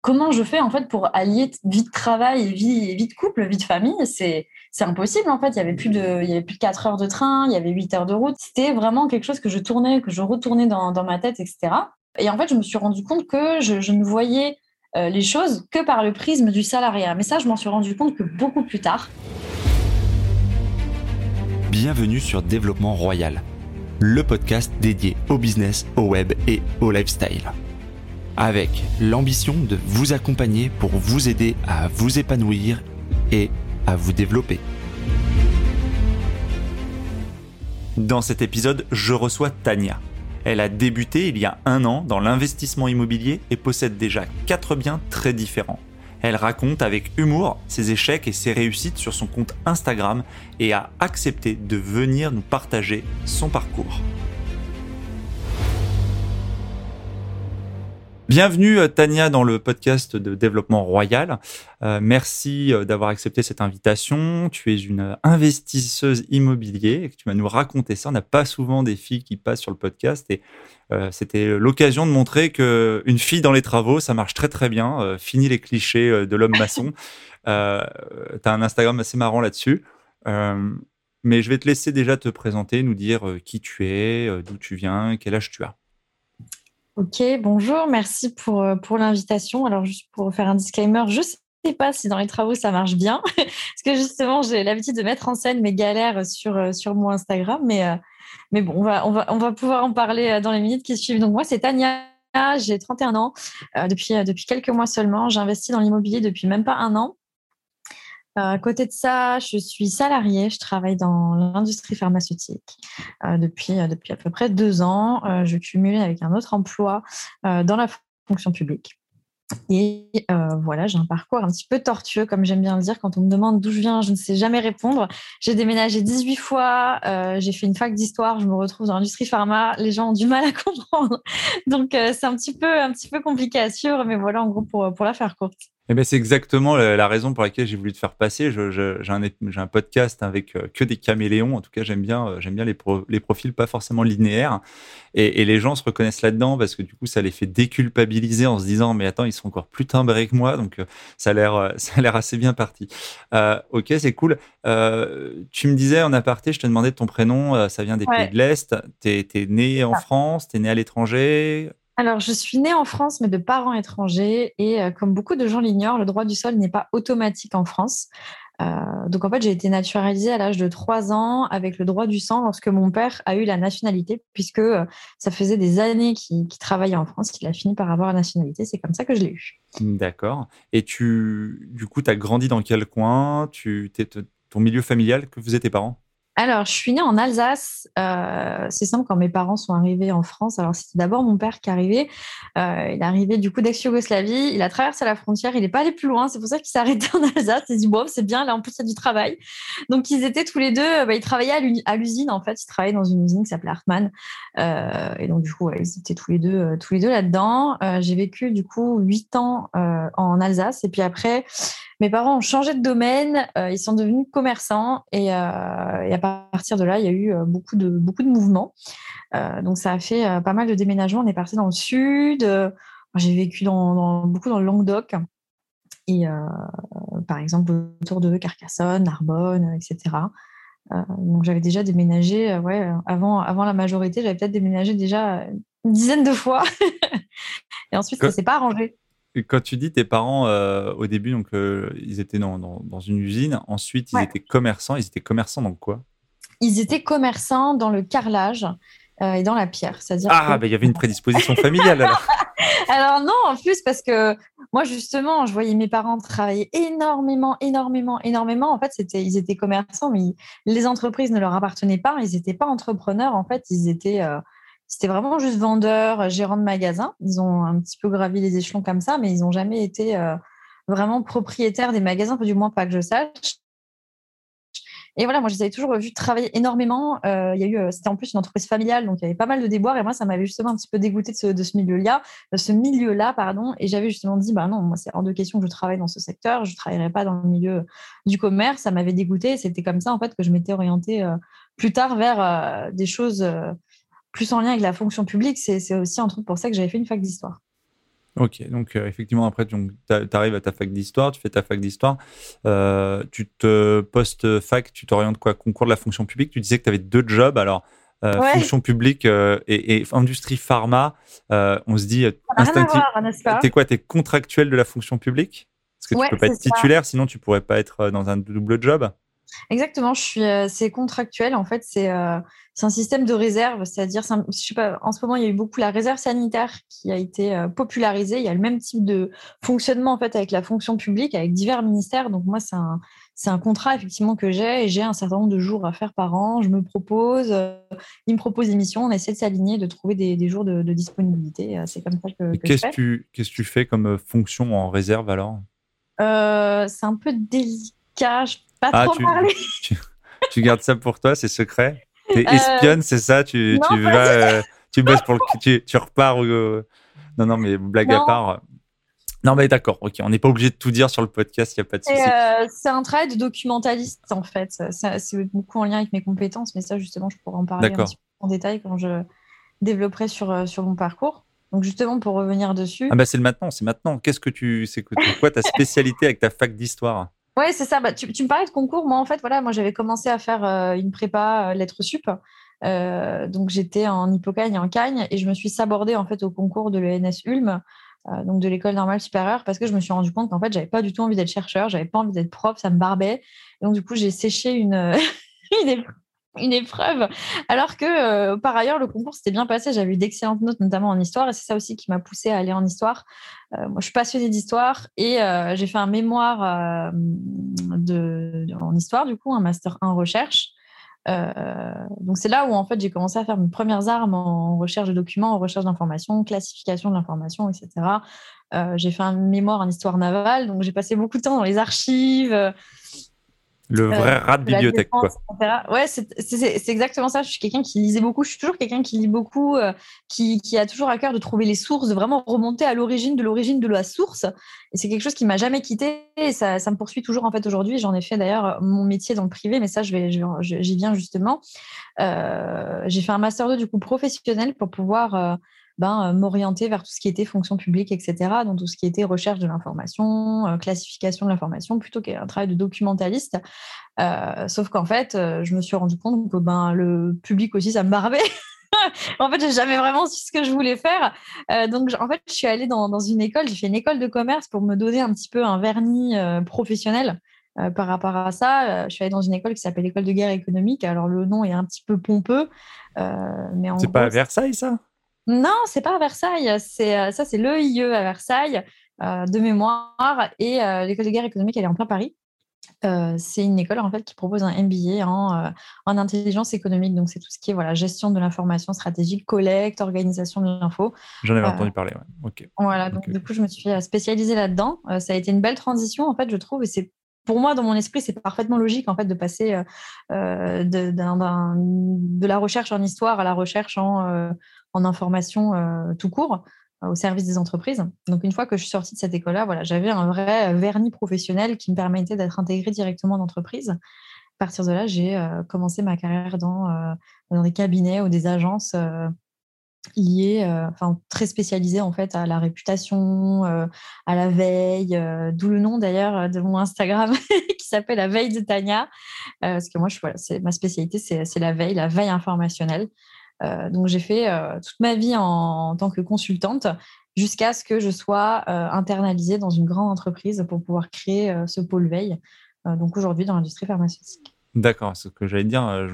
comment je fais en fait pour allier vie de travail, vie, vie de couple, vie de famille C'est impossible en fait. Il y avait plus de, il y avait plus de 4 heures de train, il y avait 8 heures de route. C'était vraiment quelque chose que je tournais, que je retournais dans, dans ma tête, etc. Et en fait, je me suis rendu compte que je, je ne voyais euh, les choses que par le prisme du salariat. Mais ça, je m'en suis rendu compte que beaucoup plus tard. Bienvenue sur Développement Royal, le podcast dédié au business, au web et au lifestyle avec l'ambition de vous accompagner pour vous aider à vous épanouir et à vous développer. Dans cet épisode, je reçois Tania. Elle a débuté il y a un an dans l'investissement immobilier et possède déjà quatre biens très différents. Elle raconte avec humour ses échecs et ses réussites sur son compte Instagram et a accepté de venir nous partager son parcours. Bienvenue euh, Tania dans le podcast de développement royal. Euh, merci euh, d'avoir accepté cette invitation. Tu es une investisseuse immobilier et tu vas nous raconter ça. On n'a pas souvent des filles qui passent sur le podcast et c'était l'occasion de montrer que une fille dans les travaux, ça marche très très bien. fini les clichés de l'homme maçon. tu as un Instagram assez marrant là-dessus. mais je vais te laisser déjà te présenter, nous dire qui tu es, d'où tu viens, quel âge tu as. Ok, bonjour, merci pour, euh, pour l'invitation. Alors, juste pour faire un disclaimer, je ne sais pas si dans les travaux ça marche bien, parce que justement, j'ai l'habitude de mettre en scène mes galères sur, euh, sur mon Instagram, mais, euh, mais bon, on va, on, va, on va pouvoir en parler dans les minutes qui suivent. Donc, moi, c'est Tania. J'ai 31 ans. depuis, depuis quelques mois seulement, j'investis dans l'immobilier depuis même pas un an. Euh, à côté de ça, je suis salariée, je travaille dans l'industrie pharmaceutique euh, depuis, euh, depuis à peu près deux ans. je cumule avec un autre emploi dans la fonction publique. Et voilà, j'ai un parcours un petit peu tortueux, comme j'aime bien le dire. Quand on me demande d'où je viens, je ne sais jamais répondre. J'ai déménagé 18 fois, j'ai fait une fac d'histoire, je me retrouve dans l'industrie pharma. Les gens ont du mal à comprendre. Donc, c'est un, petit peu, un petit peu compliqué à suivre, mais voilà, en gros, pour, pour la faire courte. Eh ben, c'est exactement la, raison pour laquelle j'ai voulu te faire passer. J'ai un, un, podcast avec euh, que des caméléons. En tout cas, j'aime bien, euh, j'aime bien les, les, profils pas forcément linéaires. Et, les gens se reconnaissent là-dedans parce que du coup, ça les fait déculpabiliser en se disant mais attends, ils sont encore plus timbrés que moi. Donc, euh, ça a l'air, ça a l'air assez bien parti. ok, c'est cool. tu me disais en aparté, je te demandais de ton prénom. ça vient des pays de l'Est. T'es es né en France, t'es né à l'étranger. Alors, je suis née en France, mais de parents étrangers. Et euh, comme beaucoup de gens l'ignorent, le droit du sol n'est pas automatique en France. Euh, donc, en fait, j'ai été naturalisée à l'âge de 3 ans avec le droit du sang lorsque mon père a eu la nationalité, puisque euh, ça faisait des années qu'il travaillait en France, qu'il a fini par avoir la nationalité. C'est comme ça que je l'ai eu. D'accord. Et tu, du coup, tu as grandi dans quel coin? Tu, Ton milieu familial, que faisaient tes parents? Alors, je suis née en Alsace. Euh, c'est simple, quand mes parents sont arrivés en France, alors c'était d'abord mon père qui arrivé. Euh, il est arrivé du coup d'ex-Yougoslavie. Il a traversé la frontière. Il n'est pas allé plus loin. C'est pour ça qu'il s'est arrêté en Alsace. Il s'est dit, bon, c'est bien, là en plus, il y a du travail. Donc, ils étaient tous les deux, bah, ils travaillaient à l'usine en fait. Ils travaillaient dans une usine qui s'appelait Hartmann. Euh, et donc, du coup, ils étaient tous les deux, tous les deux là-dedans. J'ai vécu du coup huit ans en Alsace. Et puis après, mes parents ont changé de domaine, euh, ils sont devenus commerçants et, euh, et, à partir de là, il y a eu euh, beaucoup de, beaucoup de mouvements. donc ça a fait pas mal de déménagements. On est parti dans le sud. J'ai vécu dans, beaucoup dans le Languedoc. Et par exemple, autour de Carcassonne, Narbonne, etc. donc j'avais déjà déménagé, ouais, avant, avant la majorité, j'avais peut-être déménagé déjà une dizaine de fois. et ensuite, ça ne s'est pas arrangé. Quand tu dis tes parents, euh, au début, donc, euh, ils étaient dans, dans, une usine. Ensuite, ils étaient commerçants. Ils étaient commerçants dans quoi? Ils étaient commerçants dans le carrelage euh, et dans la pierre. C'est-à-dire ah, bah, il y avait une prédisposition familiale alors. alors non, en plus, parce que moi, justement, je voyais mes parents travailler énormément, énormément, énormément. En fait, c'était, ils étaient commerçants, mais les entreprises ne leur appartenaient pas. Ils n'étaient pas entrepreneurs. En fait, ils étaient c'était vraiment juste vendeur, euh, gérant de magasin. Ils ont un petit peu gravi les échelons comme ça, mais ils n'ont jamais été euh, vraiment propriétaires des magasins, du moins pas que je sache. Et voilà, moi, je les avais toujours vu travailler énormément. Euh, eu, c'était en plus une entreprise familiale, donc il y avait pas mal de déboires. Et moi, ça m'avait justement un petit peu dégoûté de ce, milieu-là, ce milieu-là, pardon. Et j'avais justement dit, bah non, moi, c'est hors de question que je travaille dans ce secteur. Je ne travaillerai pas dans le milieu du commerce. Ça m'avait dégoûté. C'était comme ça, en fait, que je m'étais orientée plus tard vers des choses plus en lien avec la fonction publique, c'est aussi entre autres pour ça que j'avais fait une fac d'histoire. Ok, donc effectivement, après, tu arrives à ta fac d'histoire, tu fais ta fac d'histoire, tu te postes fac, tu t'orientes quoi Concours de la fonction publique, tu disais que tu avais deux jobs, alors fonction publique et, industrie pharma, on se dit instinctivement. T'es quoi T'es contractuel de la fonction publique? Parce que tu peux pas être titulaire, sinon tu pourrais pas être dans un double job? Exactement, je suis, c'est contractuel. En fait, c'est c'est un système de réserve, c'est-à-dire, je sais pas, en ce moment, il y a eu beaucoup la réserve sanitaire qui a été popularisée. Il y a le même type de fonctionnement en fait avec la fonction publique, avec divers ministères. Donc moi, c'est un, c'est un contrat effectivement que j'ai et j'ai un certain nombre de jours à faire par an. Je me propose, il me propose des missions, on essaie de s'aligner, de trouver des, jours de, disponibilité. C'est comme ça que. qu'est-ce que tu, qu'est-ce que tu fais comme fonction en réserve alors? C'est un peu délicat. Je pas ah, trop tu, parler. Tu, gardes ça pour toi, c'est secret? T'es euh, espionne, c'est ça? Tu, tu vas, euh, tu bosses pour le, tu, tu repars Non, non, mais blague à part. Non, mais d'accord, ok, on n'est pas obligé de tout dire sur le podcast, il n'y a pas de souci. Euh, c'est un travail de documentaliste, en fait. C'est beaucoup en lien avec mes compétences, mais ça, justement, je pourrais en parler en détail quand je développerai sur, sur mon parcours. Donc, justement, pour revenir dessus. Ah, bah, c'est le maintenant, c'est maintenant. Qu'est-ce que tu. C'est quoi ta spécialité avec ta fac d'histoire? Oui, c'est ça. Bah, tu, me parlais de concours. Moi, en fait, voilà, moi, j'avais commencé à faire euh, une prépa euh, lettres sup. Euh, donc, j'étais en Hippocagne et en Cagne et je me suis sabordée en fait au concours de l'ENS Ulm, donc de l'école normale supérieure, parce que je me suis rendu compte qu'en fait, j'avais pas du tout envie d'être chercheur, j'avais pas envie d'être prof, ça me barbait. donc, du coup, j'ai séché une, une, une épreuve. Alors que euh, par ailleurs, le concours s'était bien passé. J'avais eu d'excellentes notes, notamment en histoire. Et c'est ça aussi qui m'a poussé à aller en histoire. Euh, moi, je suis passionnée d'histoire et euh, j'ai fait un mémoire de, en histoire, du coup, un master 1 recherche. donc c'est là où en fait j'ai commencé à faire mes premières armes en recherche de documents, en recherche d'informations, classification de l'information, etc. j'ai fait un mémoire en histoire navale, donc j'ai passé beaucoup de temps dans les archives, le euh, vrai rat de bibliothèque, quoi. Ouais, c'est exactement ça. Je suis quelqu'un qui lisait beaucoup. Je suis toujours quelqu'un qui lit beaucoup, euh, qui, qui, a toujours à cœur de trouver les sources, de vraiment remonter à l'origine de l'origine de la source. Et c'est quelque chose qui m'a jamais quitté. Et ça, ça, me poursuit toujours en fait aujourd'hui. J'en ai fait d'ailleurs mon métier dans le privé, mais ça, je vais, j'y viens justement. Euh, j'ai fait un master 2 du coup professionnel pour pouvoir ben, euh, m'orienter vers tout ce qui était fonction publique, etc., donc tout ce qui était recherche de l'information, euh, classification de l'information, plutôt qu'un travail de documentaliste. Euh, sauf qu'en fait, je me suis rendu compte que ben, le public aussi, ça me barbait. en fait, j'ai jamais vraiment su ce que je voulais faire. donc, en fait, je suis allée dans, dans une école, j'ai fait une école de commerce pour me donner un petit peu un vernis professionnel. par rapport à ça, je suis allée dans une école qui s'appelle l'école de guerre économique. Alors le nom est un petit peu pompeux, mais c'est pas à Versailles ça? Non, c'est pas à Versailles. C'est euh, ça, c'est l'EIE à Versailles euh, de mémoire et euh, l'école de guerre économique, elle est en plein Paris. c'est une école en fait qui propose un MBA en, en intelligence économique. Donc c'est tout ce qui est voilà gestion de l'information stratégique, collecte, organisation de l'info. J'en avais entendu parler. Ok. Voilà. Donc du coup je me suis spécialisée là-dedans. ça a été une belle transition en fait je trouve et c'est pour moi, dans mon esprit, c'est parfaitement logique en fait de passer de, de, la recherche en histoire à la recherche en, en information euh, tout court euh, au service des entreprises. Donc, une fois que je suis sortie de cette école-là, voilà, j'avais un vrai vernis professionnel qui me permettait d'être intégrée directement en entreprise. À partir de là, j'ai euh, commencé ma carrière dans, dans, des cabinets ou des agences liées, enfin très spécialisées en fait à la réputation, à la veille, d'où le nom d'ailleurs de mon Instagram qui s'appelle la veille de Tania, parce que moi, je, ma spécialité, c'est la veille, la veille informationnelle. Euh, donc j'ai fait euh, toute ma vie en, tant que consultante jusqu'à ce que je sois euh, internalisée dans une grande entreprise pour pouvoir créer ce pôle veille. donc aujourd'hui dans l'industrie pharmaceutique. D'accord, c'est ce que j'allais dire.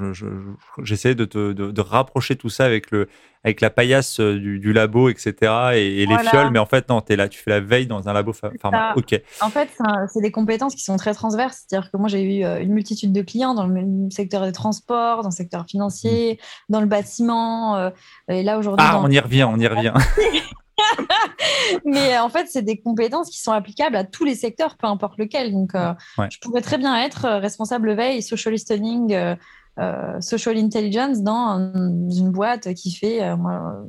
J'essaie de, de, rapprocher tout ça avec, le, avec la paillasse du, labo, etc. et, les fioles, mais en fait, non, tu es là, tu fais la veille dans un labo pharma. Ok. En fait, c'est des compétences qui sont très transverses. C'est-à-dire que moi, j'ai eu une multitude de clients dans le secteur des transports, dans le secteur financier, mmh. dans le bâtiment. Et là, aujourd'hui. Ah, on y revient, on y revient. Mais en fait, c'est des compétences qui sont applicables à tous les secteurs, peu importe lequel. Donc, euh, je pourrais très bien être euh, responsable veille, social listening, euh, social intelligence dans une boîte qui fait,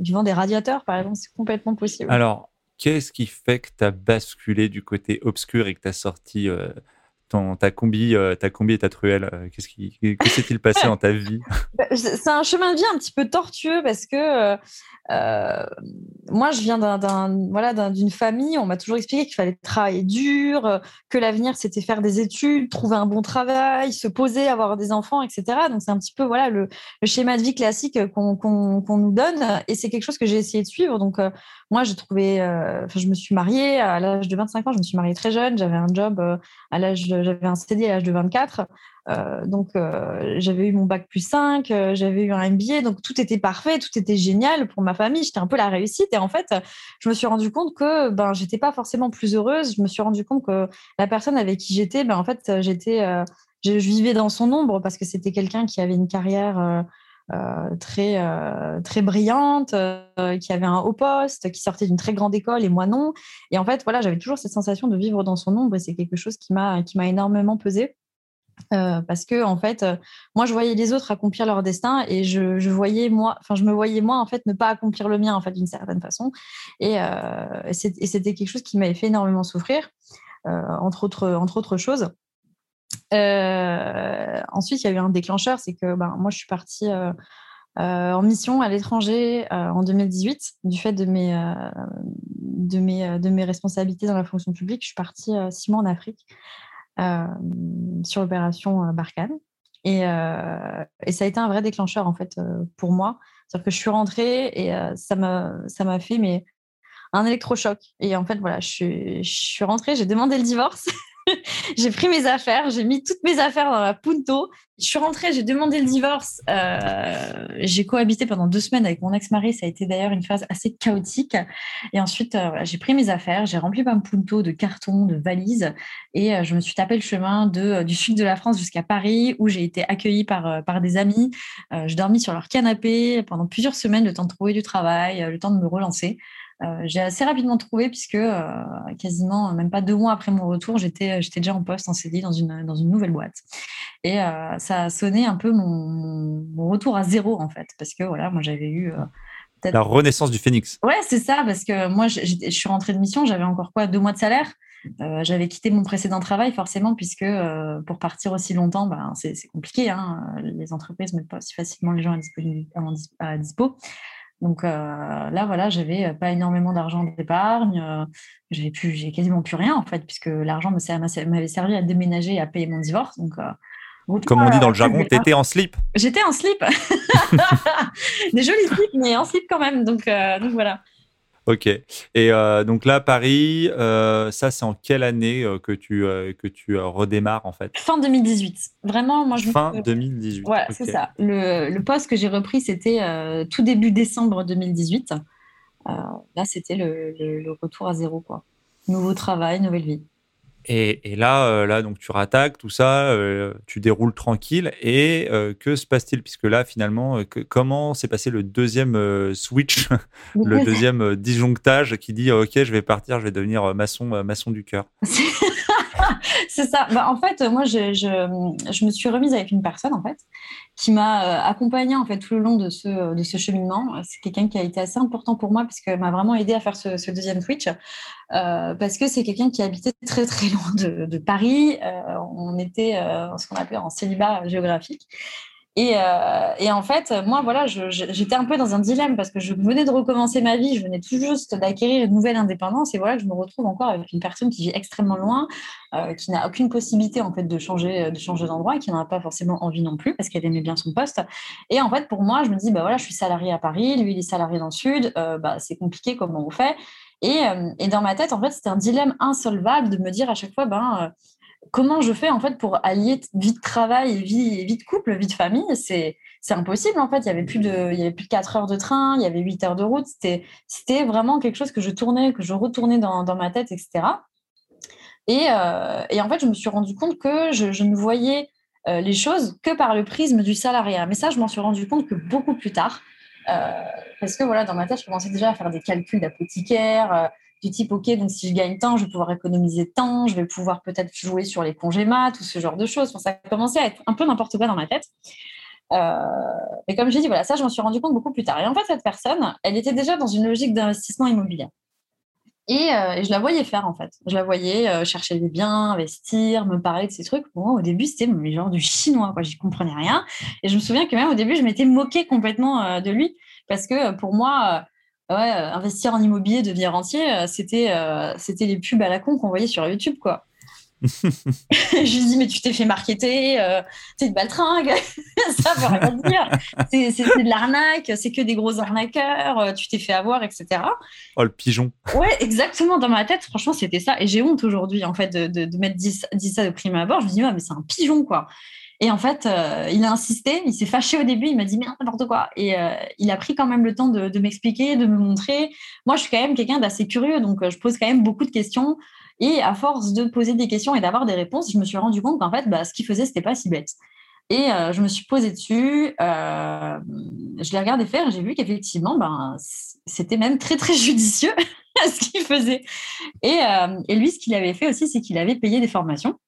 qui vend des radiateurs, par exemple. C'est complètement possible. Alors, qu'est-ce qui fait que tu as basculé du côté obscur et que tu as sorti ton, ta combi, ta combi et ta truelle Qu'est-ce qui, que s'est-il passé dans ta vie? Bah, C'est un chemin de vie un petit peu tortueux parce que euh, moi, je viens d'un, voilà, d'une famille, on m'a toujours expliqué qu'il fallait travailler dur, euh, que l'avenir, c'était faire des études, trouver un bon travail, se poser, avoir des enfants, etc. Donc, c'est un petit peu voilà, le, schéma de vie classique qu'on, nous donne. Et c'est quelque chose que j'ai essayé de suivre. Donc, euh, moi, j'ai trouvé, je me suis mariée à l'âge de 25 ans, je me suis mariée très jeune, j'avais un job à l'âge, j'avais un CD à l'âge de 24. Euh, donc, euh, j'avais eu mon bac plus 5, euh, j'avais eu un MBA, donc tout était parfait, tout était génial pour ma famille. J'étais un peu la réussite. Et en fait, je me suis rendu compte que ben, j'étais pas forcément plus heureuse. Je me suis rendu compte que la personne avec qui j'étais, ben, en fait, j'étais, je, vivais dans son ombre parce que c'était quelqu'un qui avait une carrière. Très très brillante, qui avait un haut poste, qui sortait d'une très grande école et moi non. Et en fait, voilà, j'avais toujours cette sensation de vivre dans son ombre et c'est quelque chose qui m'a énormément pesé. Euh, parce que en fait, euh, moi, je voyais les autres accomplir leur destin et je, voyais moi, enfin, je me voyais moi en fait ne pas accomplir le mien en fait d'une certaine façon. Et, euh, c'était quelque chose qui m'avait fait énormément souffrir, entre autres, entre autres choses. Ensuite, il y a eu un déclencheur, c'est que ben, moi, je suis partie en mission à l'étranger en 2018 du fait de mes, de mes, de mes responsabilités dans la fonction publique. Je suis partie six mois en Afrique. Euh, sur l'opération euh, Barkhane. Et, euh, et, ça a été un vrai déclencheur en fait pour moi. C'est-à-dire que je suis rentrée et ça m'a fait mais un électrochoc. Et en fait voilà, je je suis rentrée, j'ai demandé le divorce. j'ai pris mes affaires, j'ai mis toutes mes affaires dans la punto. Je suis rentrée, j'ai demandé le divorce. Euh, j'ai cohabité pendant deux semaines avec mon ex-mari. Ça a été d'ailleurs une phase assez chaotique. Et ensuite, euh, j'ai pris mes affaires, j'ai rempli ma punto de cartons, de valises, et euh, je me suis tapé le chemin du sud de la France jusqu'à Paris, où j'ai été accueillie par des amis. je dormis sur leur canapé pendant plusieurs semaines, le temps de trouver du travail, le temps de me relancer. Euh, j'ai assez rapidement trouvé puisque euh, quasiment même pas deux mois après mon retour, j'étais j'étais déjà en poste en CDI dans une dans une nouvelle boîte et euh, ça a sonné un peu mon, mon, retour à zéro en fait parce que voilà moi j'avais eu la renaissance du phénix. Ouais c'est ça parce que moi je suis rentrée de mission j'avais encore quoi deux mois de salaire? J'avais quitté mon précédent travail forcément puisque pour partir aussi longtemps, ben, c'est compliqué. Hein. Les entreprises ne mettent pas si facilement les gens à, à dispo. Donc euh, là, voilà, j'avais euh, pas énormément d'argent d'épargne. Euh, j'avais plus, j'ai quasiment plus rien en fait, puisque l'argent m'avait servi à déménager et à payer mon divorce. Donc comme on dit dans le jargon, t'étais en slip. J'étais en slip. Des jolis slips, mais en slip quand même. Donc, donc voilà. Ok. Et euh, donc là, Paris, euh, ça, c'est en quelle année euh, que tu, que tu redémarres en fait? Fin 2018. Vraiment, moi je. Fin 2018. Ouais, c'est ça. Le, le, poste que j'ai repris, c'était tout début décembre 2018. là, c'était le, le, retour à zéro, quoi. Nouveau travail, nouvelle vie. Et, là, euh, là, donc tu rattaques tout ça, euh, tu déroules tranquille. Et euh, que se passe-t-il? Puisque là, finalement, comment s'est passé le deuxième switch, le deuxième disjonctage qui dit Ok, je vais partir, je vais devenir maçon, maçon du cœur? C'est ça. Bah, en fait, moi, je, me suis remise avec une personne, en fait, qui m'a euh, accompagnée en fait tout le long de ce, de ce cheminement. C'est quelqu'un qui a été assez important pour moi puisque m'a vraiment aidé à faire ce, deuxième switch euh, parce que c'est quelqu'un qui habitait très très loin de, Paris. Euh, on était ce qu'on appelait en célibat géographique euh, et, en fait, moi, voilà, j'étais un peu dans un dilemme parce que je venais de recommencer ma vie, je venais tout juste d'acquérir une nouvelle indépendance, et voilà que je me retrouve encore avec une personne qui vit extrêmement loin, euh, qui n'a aucune possibilité en fait de changer, de changer d'endroit, et qui n'en a pas forcément envie non plus parce qu'elle aimait bien son poste. Et en fait, pour moi, je me dis, bah voilà, je suis salariée à Paris, lui, il est salarié dans le sud, euh, bah, c'est compliqué, comment on fait? Et, et, dans ma tête, en fait, c'était un dilemme insolvable de me dire à chaque fois, ben comment je fais en fait pour allier vie de travail, vie, vie de couple, vie de famille C'est impossible en fait. Il y avait plus de il y avait plus de 4 heures de train, il y avait 8 heures de route. C'était vraiment quelque chose que je tournais, que je retournais dans, ma tête, etc. Et, euh, et, en fait, je me suis rendu compte que je, je ne voyais euh, les choses que par le prisme du salariat. Mais ça, je m'en suis rendu compte que beaucoup plus tard. Euh, parce que voilà, dans ma tête, je commençais déjà à faire des calculs d'apothicaire du type, OK, donc si je gagne tant, je vais pouvoir économiser tant, je vais pouvoir peut-être jouer sur les congés mat, tout ce genre de choses. ça a commencé à être un peu n'importe quoi dans ma tête. Euh, mais comme j'ai dit, voilà, ça, je m'en suis rendu compte beaucoup plus tard. Et en fait, cette personne, elle était déjà dans une logique d'investissement immobilier. Et, je la voyais faire en fait. Je la voyais chercher des biens, investir, me parler de ces trucs. moi, au début, c'était genre du chinois, quoi. J'y comprenais rien. Et je me souviens que même au début, je m'étais moquée complètement de lui parce que pour moi, ouais, investir en immobilier, devenir rentier, c'était c'était les pubs à la con qu'on voyait sur YouTube, quoi. je lui dis, mais tu t'es fait marketer, euh, c'est une baltringue, ça veut rien dire. C'est de l'arnaque, c'est que des gros arnaqueurs, euh, tu t'es fait avoir, etc. Oh, le pigeon. Ouais, exactement. Dans ma tête, franchement, c'était ça. Et j'ai honte aujourd'hui, en fait, de, de, de mettre dit, ça de prime abord. Je me dis, mais c'est un pigeon, quoi. Et en fait, euh, il a insisté, il s'est fâché au début, il m'a dit, mais n'importe quoi. Et il a pris quand même le temps de, m'expliquer, de me montrer. Moi, je suis quand même quelqu'un d'assez curieux, donc je pose quand même beaucoup de questions. Et à force de poser des questions et d'avoir des réponses, je me suis rendu compte qu'en fait, bah, ce qu'il faisait, c'était pas si bête. Et euh, je me suis posée dessus, euh, je l'ai regardé faire j'ai vu qu'effectivement, ben, c'était même très, très judicieux ce qu'il faisait. Euh, et, lui, ce qu'il avait fait aussi, c'est qu'il avait payé des formations.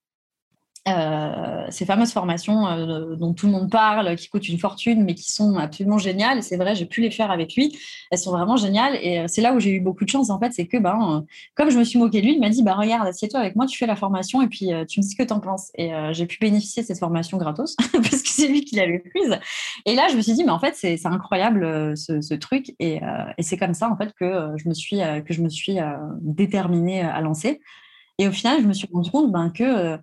Euh, ces fameuses formations euh, dont tout le monde parle, qui coûtent une fortune, mais qui sont absolument géniales. C'est vrai, j'ai pu les faire avec lui. Elles sont vraiment géniales. Et euh, c'est là où j'ai eu beaucoup de chance, en fait. C'est que, ben, comme je me suis moquée de lui, il m'a dit bah, Regarde, assieds-toi avec moi, tu fais la formation et puis tu me dis ce que tu en penses. Et j'ai pu bénéficier de cette formation gratos parce que c'est lui qui l'avait prise. Et là, je me suis dit Mais en fait, c'est incroyable ce, truc. Et, et c'est comme ça, en fait, que je me suis, que je me suis déterminée à lancer. Et au final, je me suis rendu compte ben, que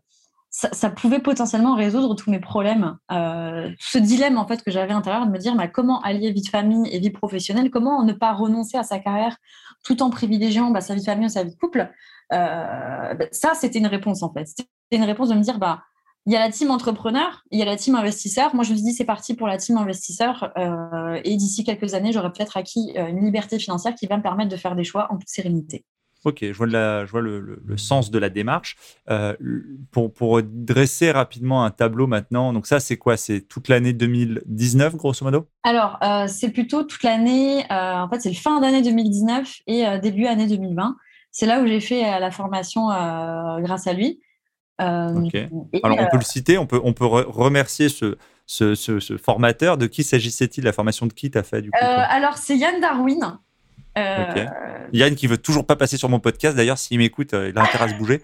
ça, pouvait potentiellement résoudre tous mes problèmes. Euh, ce dilemme en fait que j'avais à l'intérieur de me dire bah, comment allier vie de famille et vie professionnelle, comment ne pas renoncer à sa carrière tout en privilégiant bah, sa vie de famille ou sa vie de couple? Euh, bah, ça, c'était une réponse en fait. C'était une réponse de me dire bah il y a la team entrepreneur, il y a la team investisseur. Moi, je me suis dit, c'est parti pour la team investisseur. Euh, et d'ici quelques années, j'aurai peut-être acquis une liberté financière qui va me permettre de faire des choix en toute sérénité. Ok, je vois, je vois le, sens de la démarche. Euh, pour, pour, dresser rapidement un tableau maintenant, donc ça, c'est quoi? C'est toute l'année 2019, grosso modo? Alors, euh, c'est plutôt toute l'année, euh, en fait, c'est le fin d'année 2019 et début année 2020. C'est là où j'ai fait la formation grâce à lui. Ok. Alors, on peut le citer, on peut, on peut remercier ce, ce, ce, formateur. De qui s'agissait-il La formation de qui tu as fait du coup Alors, c'est Yann Darwin. Euh, Yann qui veut toujours pas passer sur mon podcast. D'ailleurs, s'il m'écoute, euh, il a intérêt à se bouger.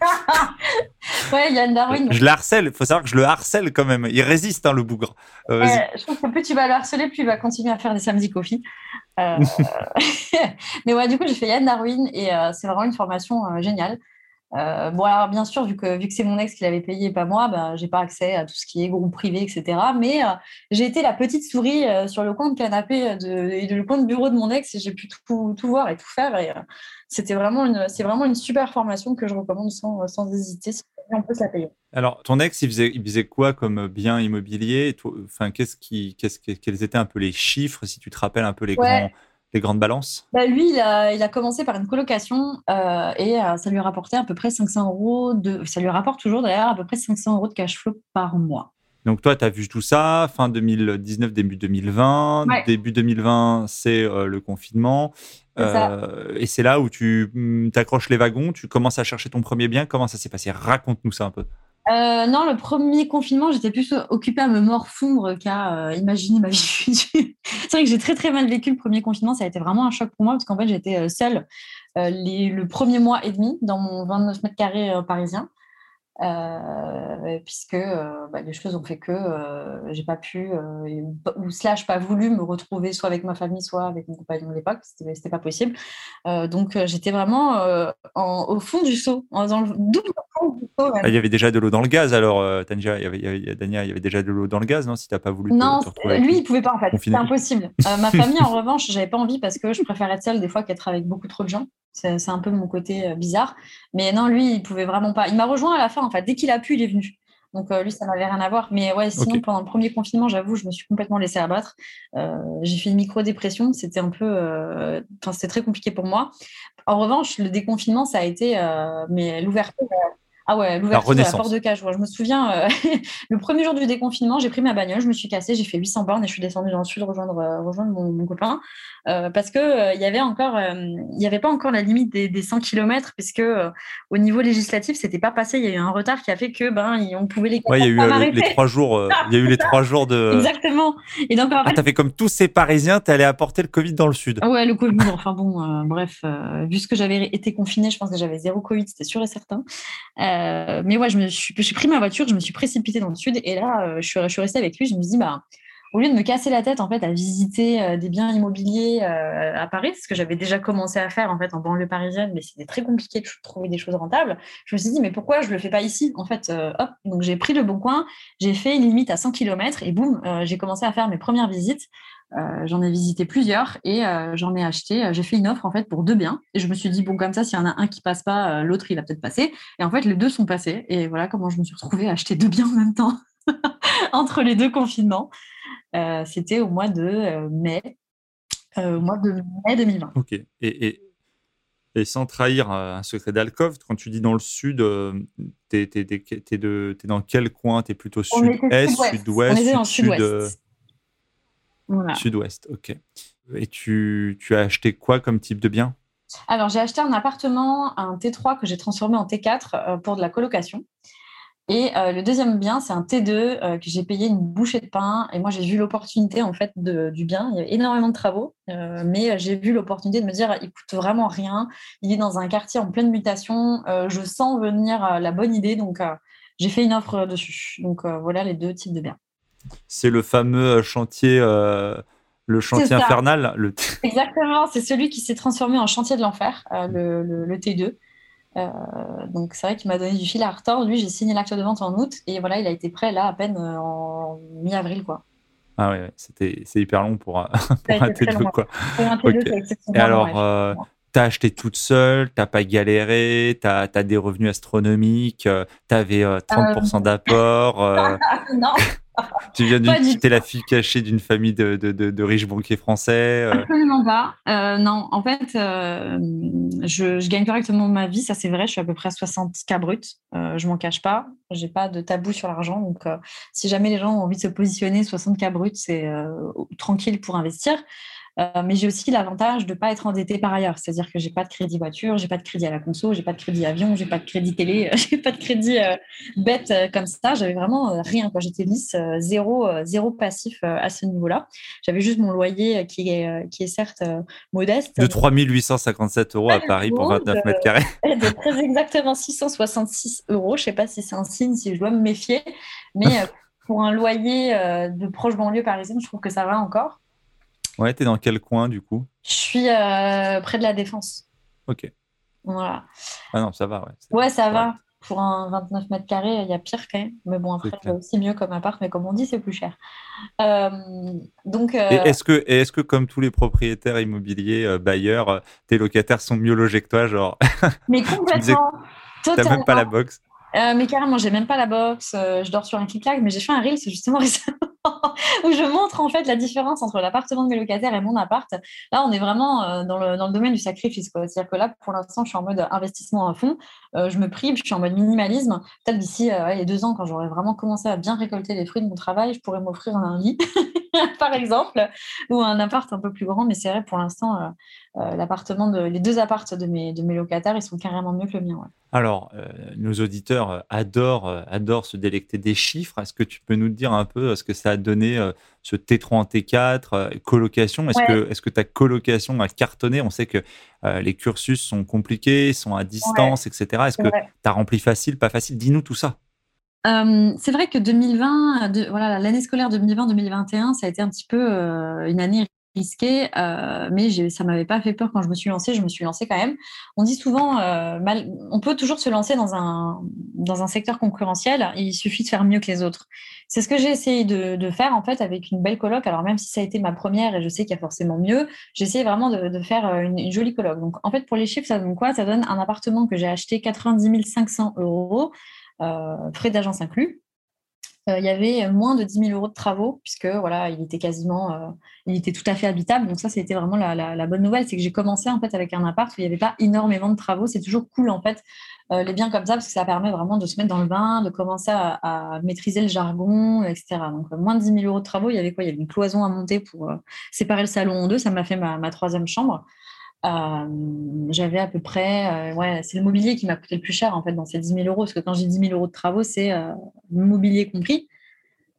ouais, Yann Darwin. Je le harcèle. Il faut savoir que je le harcèle quand même. Il résiste, hein, le bougre. Euh, je pense que plus tu vas le harceler, plus il va continuer à faire des samedi coffee. Mais ouais, du coup, j'ai fait Yann Darwin et c'est vraiment une formation géniale. Euh, bon, alors bien sûr, vu que, vu que c'est mon ex qui l'avait payé et pas moi, bah, j'ai pas accès à tout ce qui est groupe privé, etc. Mais euh, j'ai été la petite souris euh, sur le coin de canapé de, et le coin de bureau de mon ex et j'ai pu tout, tout, voir et tout faire. Et c'était vraiment une, c'est vraiment une super formation que je recommande sans, sans hésiter. Si on peut se la payer. Alors, ton ex, il faisait, il faisait quoi comme bien immobilier? Enfin, qu'est-ce qui, qu'est-ce, quels étaient un peu les chiffres, si tu te rappelles un peu les grands les grandes balances? Bah Lui, il a, il a, commencé par une colocation euh, et euh, ça lui rapportait à peu près 500 euros. De, ça lui rapporte toujours d'ailleurs à peu près 500 euros de cash flow par mois. Donc toi, tu as vu tout ça, fin 2019, début 2020. Début 2020, c'est euh, le confinement. et c'est là où tu mm, t'accroches les wagons, tu commences à chercher ton premier bien. Comment ça s'est passé? Raconte-nous ça un peu. Euh, non, le premier confinement, j'étais plus occupée à me morfondre qu'à euh, imaginer ma vie future. c'est vrai que j'ai très très mal vécu le premier confinement. Ça a été vraiment un choc pour moi parce qu'en fait, j'étais euh, seule le premier mois et demi dans mon 29 mètres carrés parisien. Euh, puisque euh, bah, les choses ont fait que euh, j'ai pas pu ou slash pas voulu me retrouver soit avec ma famille soit avec mon compagnon de l'époque. C'était, c'était pas possible. Donc j'étais vraiment au fond du seau dans le double fond du seau ah, il y avait déjà de l'eau dans le gaz alors Tanja il y avait, il y avait, Dania il y avait déjà de l'eau dans le gaz non si t'as pas voulu non lui il pouvait pas en fait. C'était impossible. Ma famille en revanche j'avais pas envie parce que je préfère être seule des fois qu'être avec beaucoup trop de gens c'est un peu mon côté euh, bizarre. Mais non, lui, il pouvait vraiment pas. Il m'a rejoint à la fin, en fait. Dès qu'il a pu, il est venu. Donc euh, lui, ça n'avait rien à voir. Mais ouais, sinon, pendant le premier confinement, j'avoue, je me suis complètement laissée abattre. Euh, j'ai fait une micro-dépression. C'était un peu... Enfin, c'était très compliqué pour moi. En revanche, le déconfinement, ça a été... mais l'ouverture Ah ouais, l'ouverture de la porte de cage. Je me souviens, euh, le premier jour du déconfinement, j'ai pris ma bagnole, je me suis cassée, j'ai fait 800 bornes et je suis descendue dans le sud rejoindre, euh, rejoindre mon, copain. Euh, parce que il y avait encore, il n'y avait pas encore la limite des, 100 km, puisque au niveau législatif, c'était pas passé. Il y a eu un retard qui a fait que ben on pouvait les. Ouais, il y a eu les, trois jours. il y a eu les trois jours de. Exactement. Et donc en ah, fait, t'as fait comme tous ces Parisiens, t'es allé apporter le Covid dans le sud. Ouais, le Covid. enfin bon, bref, vu ce que j'avais été confinée, je pense que j'avais zéro Covid, c'était sûr et certain. Mais ouais, je me suis, j'ai pris ma voiture, je me suis précipitée dans le sud et là, euh, je, suis, restée avec lui. Je me dit, bah, au lieu de me casser la tête en fait à visiter euh, des biens immobiliers euh, à Paris, ce que j'avais déjà commencé à faire en fait en banlieue parisienne, mais c'était très compliqué de trouver des choses rentables. Je me suis dit mais pourquoi je le fais pas ici? En fait, hop, donc j'ai pris le bon coin, j'ai fait une limite à 100 km et boum, j'ai commencé à faire mes premières visites. Euh, j'en ai visité plusieurs et euh, j'en ai acheté. Euh, j'ai fait une offre en fait pour deux biens et je me suis dit bon comme ça s'il y en a un qui passe pas, l'autre il va peut-être passer. Et en fait les deux sont passés et voilà comment je me suis retrouvée à acheter deux biens en même temps entre les deux confinements. C'était au mois de mai, au mois de mai 2020. Ok. Et, et, sans trahir un secret d'alcove, quand tu dis dans le sud, tu es, dans quel coin? Tu es plutôt sud-est, sud-ouest, sud-ouest Sud-ouest, ok. Et tu, tu, as acheté quoi comme type de bien? Alors, j'ai acheté un appartement, un T3 que j'ai transformé en T4 euh, pour de la colocation. Et euh, le deuxième bien, c'est un T2 euh, que j'ai payé une bouchée de pain. Et moi, j'ai vu l'opportunité en fait du bien. Il y avait énormément de travaux, mais j'ai vu l'opportunité de me dire, il coûte vraiment rien. Il est dans un quartier en pleine mutation. je sens venir la bonne idée, donc j'ai fait une offre dessus. Donc voilà les deux types de biens. C'est le fameux euh, chantier, euh, le chantier infernal. Le Exactement, c'est celui qui s'est transformé en chantier de l'enfer, euh, le, T2. donc c'est vrai qu'il m'a donné du fil à retordre. Lui, j'ai signé l'acte de vente en août et voilà, il a été prêt là à peine en mi-avril quoi. Ah ouais, c'était c'est hyper long pour, un T2 quoi. Et alors, tu as acheté toute seule, t'as pas galéré, tu as, des revenus astronomiques, tu avais 30% d'apport. non. Tu viens de la fille cachée d'une famille de, de, de, riches banquiers français euh. Absolument pas. Euh, non, en fait, euh, je, je, gagne correctement ma vie, ça c'est vrai. Je suis à peu près à 60 k brut. je m'en cache pas. J'ai pas de tabou sur l'argent. Donc, si jamais les gens ont envie de se positionner, 60 k brut, c'est tranquille pour investir. Euh, mais j'ai aussi l'avantage de ne pas être endettée par ailleurs. C'est-à-dire que je n'ai pas de crédit voiture, je n'ai pas de crédit à la conso, je n'ai pas de crédit avion, je n'ai pas de crédit télé, je n'ai pas de crédit euh, bête euh, comme ça. J'avais vraiment rien. Quand j'étais lisse, zéro, zéro passif à ce niveau-là. J'avais juste mon loyer qui est, qui est certes modeste. De 3857 euros à Paris pour 29 mètres carrés. De très exactement 666 euros. Je ne sais pas si c'est un signe, si je dois me méfier. Mais pour un loyer de proche banlieue parisienne, je trouve que ça va encore. Ouais, t'es dans quel coin du coup? Je suis euh, près de la Défense. Ok. Voilà. Ah non, ça va, ouais. Ouais, ça va. Pour un 29 mètres carrés, il y a pire quand même. Mais bon, après, c'est aussi mieux comme appart, mais comme on dit, c'est plus cher. Euh, donc. Euh, est-ce que, est que, comme tous les propriétaires immobiliers, bailleurs, tes locataires sont mieux logés que toi, genre Mais complètement. T'as même pas la box. mais carrément, j'ai même pas la box. je dors sur un clic-clac, mais j'ai fait un reel justement récemment où je montre en fait la différence entre l'appartement de mes locataires et mon appart. Là, on est vraiment euh, dans, le, dans le domaine du sacrifice. C'est-à-dire que là, pour l'instant, je suis en mode investissement à fond. Euh, je me prive, je suis en mode minimalisme. Peut-être d'ici euh, les deux ans, quand j'aurai vraiment commencé à bien récolter les fruits de mon travail, je pourrais m'offrir un lit, par exemple, ou un appart un peu plus grand. Mais c'est vrai, pour l'instant, l'appartement les deux appartes de mes, de mes locataires, ils sont carrément mieux que le mien. Alors, nos auditeurs adorent, adorent se délecter des chiffres. Est-ce que tu peux nous dire un peu ce que ça a donné euh, ce T3 en T4, euh, colocation. Est-ce que, est que ta colocation a cartonné? On sait que euh, les cursus sont compliqués, sont à distance, etc. Est-ce que tu as rempli facile, pas facile? Dis-nous tout ça. c'est vrai que 2020, voilà, l'année scolaire 2020-2021, ça a été un petit peu une année risqué, euh, mais ça m'avait pas fait peur quand je me suis lancée. Je me suis lancée quand même. On dit souvent, euh, mal, on peut toujours se lancer dans un, dans un secteur concurrentiel. Il suffit de faire mieux que les autres. C'est ce que j'ai essayé de, faire en fait avec une belle coloc. Alors même si ça a été ma première et je sais qu'il y a forcément mieux, j'ai essayé vraiment de, faire euh, une, jolie coloc. Donc en fait pour les chiffres, ça donne quoi? Ça donne un appartement que j'ai acheté 90 500 euros, euh, frais d'agence inclus il y avait moins de 10 000 euros de travaux, puisque voilà, il était quasiment, il était tout à fait habitable. Donc ça, c'était vraiment la, bonne nouvelle, c'est que j'ai commencé en fait avec un appart où il n'y avait pas énormément de travaux. C'est toujours cool en fait les biens comme ça, parce que ça permet vraiment de se mettre dans le bain, de commencer à, maîtriser le jargon, etc. Donc moins de 10 000 euros de travaux, il y avait quoi? Il y avait une cloison à monter pour séparer le salon en deux. Ça m'a fait ma troisième chambre. Euh, j'avais à peu près, euh, ouais, c'est le mobilier qui m'a coûté le plus cher en fait dans ces 10 000 euros, parce que quand j'ai 10 000 euros de travaux, c'est euh, mobilier compris.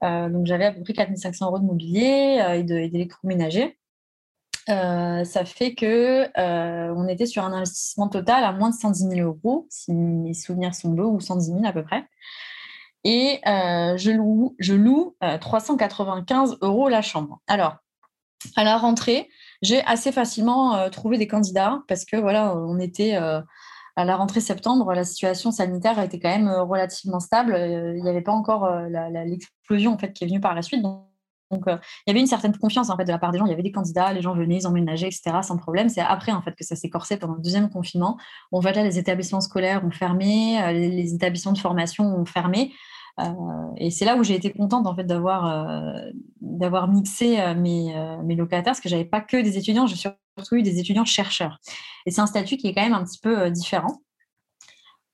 donc j'avais à peu près 4 500 euros de mobilier et d'électroménager. ça fait que on était sur un investissement total à moins de 110 000 euros, si mes souvenirs sont beaux, ou 110 000 à peu près. Et je loue, je loue 395 euros la chambre. Alors, à la rentrée, j'ai assez facilement euh, trouvé des candidats parce que voilà, on était euh, à la rentrée septembre, la situation sanitaire était quand même euh, relativement stable. Il n'y avait pas encore l'explosion en fait qui est venue par la suite. Donc, il y avait une certaine confiance en fait de la part des gens. Il y avait des candidats, les gens venaient, ils emménageaient, etc. sans problème. C'est après en fait que ça s'est corsé pendant le deuxième confinement. On voit là les établissements scolaires ont fermé, les établissements de formation ont fermé. Euh, et c'est là où j'ai été contente en fait d'avoir euh, d'avoir mixé euh, mes, mes, locataires, parce que j'avais pas que des étudiants, j'ai surtout eu des étudiants chercheurs. Et c'est un statut qui est quand même un petit peu différent.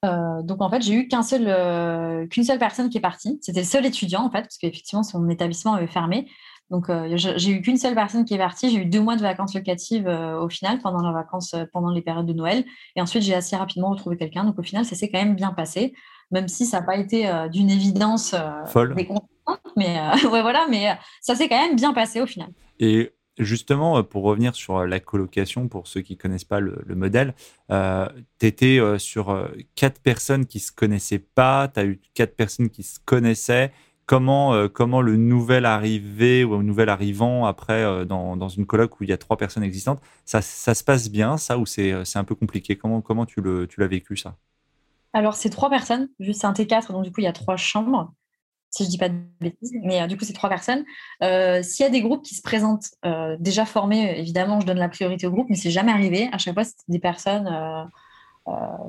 donc en fait, j'ai eu qu'un seul, qu'une seule personne qui est partie. C'était le seul étudiant en fait, parce qu'effectivement son établissement avait fermé. Donc j'ai eu qu'une seule personne qui est partie. J'ai eu deux mois de vacances locatives au final pendant les vacances, pendant les périodes de Noël. Et ensuite j'ai assez rapidement retrouvé quelqu'un. Donc au final, ça s'est quand même bien passé même si ça n'a pas été euh, d'une évidence euh, folle. Mais euh, ouais, voilà, mais ça s'est quand même bien passé au final. Et justement, pour revenir sur la colocation, pour ceux qui ne connaissent pas le, modèle, tu étais sur quatre personnes qui ne se connaissaient pas, tu as eu quatre personnes qui se connaissaient. Comment, comment le nouvel arrivé ou le nouvel arrivant après dans, dans, une coloc où il y a trois personnes existantes, ça, ça se passe bien, ça, ou c'est un peu compliqué? Comment, comment tu l'as vécu, ça? Alors, c'est trois personnes, juste un T4, donc du coup, il y a trois chambres, si je ne dis pas de bêtises, mais euh, du coup, c'est trois personnes. Euh, s'il y a des groupes qui se présentent euh, déjà formés, évidemment, je donne la priorité au groupe, mais c'est jamais arrivé. À chaque fois, c'est des personnes.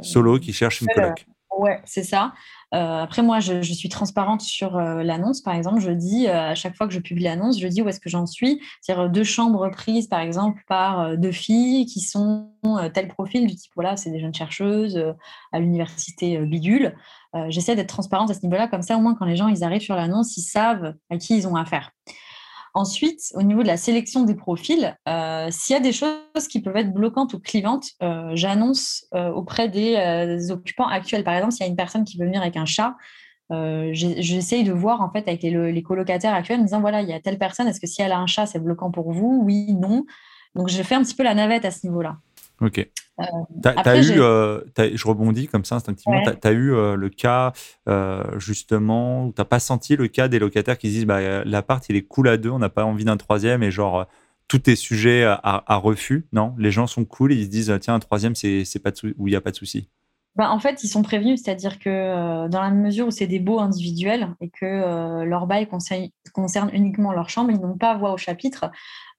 Solo qui cherchent une coloc. Ouais, c'est ça. Euh, après, moi, je, suis transparente sur euh, l'annonce. Par exemple, je dis euh, à chaque fois que je publie l'annonce, je dis où est-ce que j'en suis. C'est-à-dire deux chambres prises, par exemple, par deux filles qui sont tel profil du type, voilà, c'est des jeunes chercheuses à l'université bidule. J'essaie d'être transparente à ce niveau-là, comme ça, au moins, quand les gens arrivent sur l'annonce, ils savent à qui ils ont affaire. Ensuite, au niveau de la sélection des profils, euh, s'il y a des choses qui peuvent être bloquantes ou clivantes, euh, j'annonce euh, auprès des occupants actuels. Par exemple, s'il y a une personne qui veut venir avec un chat, j'essaye de voir en fait avec les, colocataires actuels en disant voilà, il y a telle personne, est-ce que si elle a un chat, c'est bloquant pour vous? Oui, non. Donc, je fais un petit peu la navette à ce niveau-là. Ok. Euh, eu, euh, je rebondis comme ça instinctivement, tu as, eu euh, le cas justement où tu n'as pas senti le cas des locataires qui disent bah, l'appart il est cool à deux, on n'a pas envie d'un troisième et genre tout est sujet à, refus. Non, les gens sont cool et ils se disent tiens, un troisième, c'est pas où il n'y a pas de souci. Bah, en fait, ils sont prévenus, c'est-à-dire que dans la mesure où c'est des baux individuels et que leur bail concerne, concerne, uniquement leur chambre, ils n'ont pas voix au chapitre.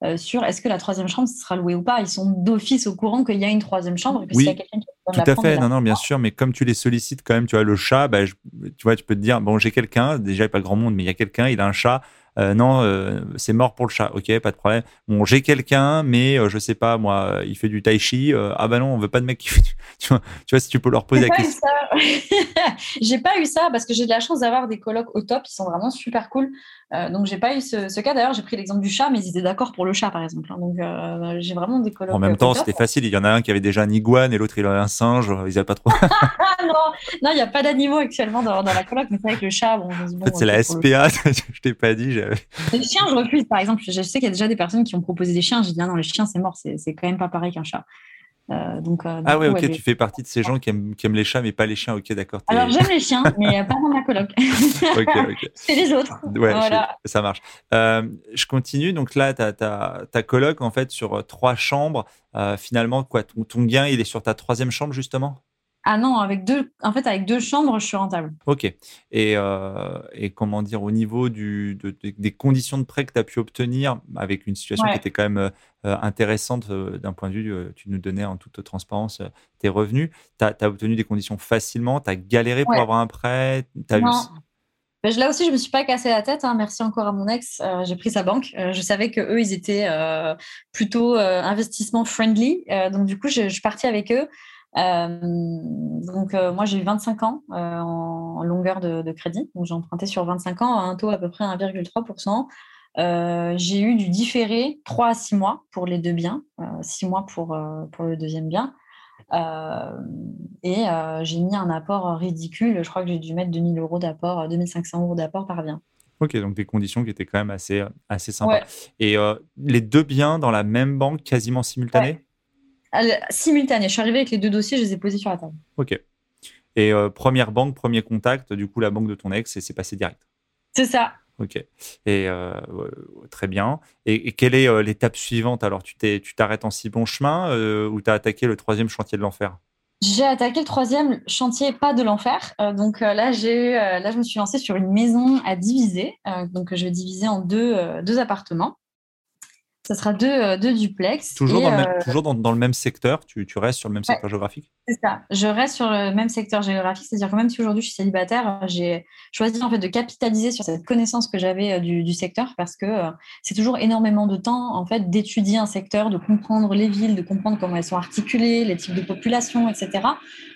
Euh, sur est-ce que la troisième chambre sera louée ou pas. Ils sont d'office au courant qu'il y a une troisième chambre. oui, tout à fait. Non, non, bien sûr. Mais comme tu les sollicites quand même, tu vois, le chat, bah, tu vois, tu peux te dire, bon, j'ai quelqu'un, déjà, il n'y a pas grand monde, mais il y a quelqu'un, il a un chat. Euh, non, euh, c'est mort pour le chat. Ok, pas de problème. Bon, j'ai quelqu'un, mais je sais pas, moi, il fait du tai chi. ah bah non, on veut pas de mec qui fait. Tu vois, tu vois si tu peux leur poser la question. j'ai pas eu ça parce que j'ai de la chance d'avoir des colocs au top. Ils sont vraiment super cool. Euh, donc, j'ai pas eu ce, cas. D'ailleurs, j'ai pris l'exemple du chat, mais ils étaient d'accord pour le chat, par exemple. Hein. Donc, euh, j'ai vraiment des colocs. En même temps, c'était facile. Il y en a un qui avait déjà un iguane et l'autre, il avait un singe. Ils n'avaient pas trop. non, il n'y a pas d'animaux actuellement dans, la coloc, mais c'est vrai que le chat, bon. en fait, c'est la SPA. je t'ai pas dit. Les chiens, je refuse, par exemple. Je sais qu'il y a déjà des personnes qui ont proposé des chiens. J'ai dit, ah non, les chiens, c'est mort. C'est quand même pas pareil qu'un chat. Euh, donc, euh, ah ouais, ok, tu fais partie de ces gens qui aiment, qui aiment, les chats mais pas les chiens, ok, d'accord. Alors j'aime les chiens, mais pas dans ma coloc. ok, ok. C'est les autres. Ouais, voilà. ça marche. Euh, je continue, donc là, ta, coloc, en fait, sur trois chambres, finalement, quoi, ton, ton gain, il est sur ta troisième chambre, justement? Ah non, avec deux, en fait, avec deux chambres, je suis rentable. Ok. Et, euh, et comment dire, au niveau du, des conditions de prêt que tu as pu obtenir, avec une situation qui était quand même euh, intéressante euh, d'un point de vue, tu nous donnais en toute transparence tes revenus, tu as, obtenu des conditions facilement, tu as galéré pour avoir un prêt non. Ben, là aussi, je me suis pas cassé la tête. Hein. Merci encore à mon ex. j'ai pris sa banque. je savais que eux, ils étaient plutôt investissement friendly. donc du coup, je, suis partie avec eux. Donc moi, j'ai eu 25 ans en, longueur de, de crédit. Donc j'ai emprunté sur 25 ans à un taux à peu près 1,3%. Euh, j'ai eu du différé 3 à 6 mois pour les deux biens, 6 euh, mois pour, euh, pour le deuxième bien. et j'ai mis un apport ridicule. Je crois que j'ai dû mettre 2000 euros d'apport, 2500 euros d'apport par bien. Ok, donc des conditions qui étaient quand même assez, assez sympas. Et les deux biens dans la même banque, quasiment simultanés Simultanés. Je suis arrivée avec les deux dossiers, je les ai posés sur la table. Ok. Et première banque, premier contact, du coup, la banque de ton ex, et c'est passé direct. C'est ça. Ok. Et euh, très bien. Et, quelle est euh, l'étape suivante? Alors, tu t'arrêtes en si bon chemin euh, ou tu as attaqué le troisième chantier de l'enfer? J'ai attaqué le troisième chantier, pas de l'enfer. donc là, j'ai là, je me suis lancée sur une maison à diviser. donc, je vais diviser en deux, deux appartements. Ça sera deux, euh, deux duplex. Toujours, dans, le même, euh, toujours dans, le même secteur tu, tu, restes sur le même secteur géographique? C'est ça. Je reste sur le même secteur géographique. C'est-à-dire que même si aujourd'hui je suis célibataire, j'ai choisi en fait de capitaliser sur cette connaissance que j'avais euh, du, du, secteur parce que c'est toujours énormément de temps en fait d'étudier un secteur, de comprendre les villes, de comprendre comment elles sont articulées, les types de population, etc.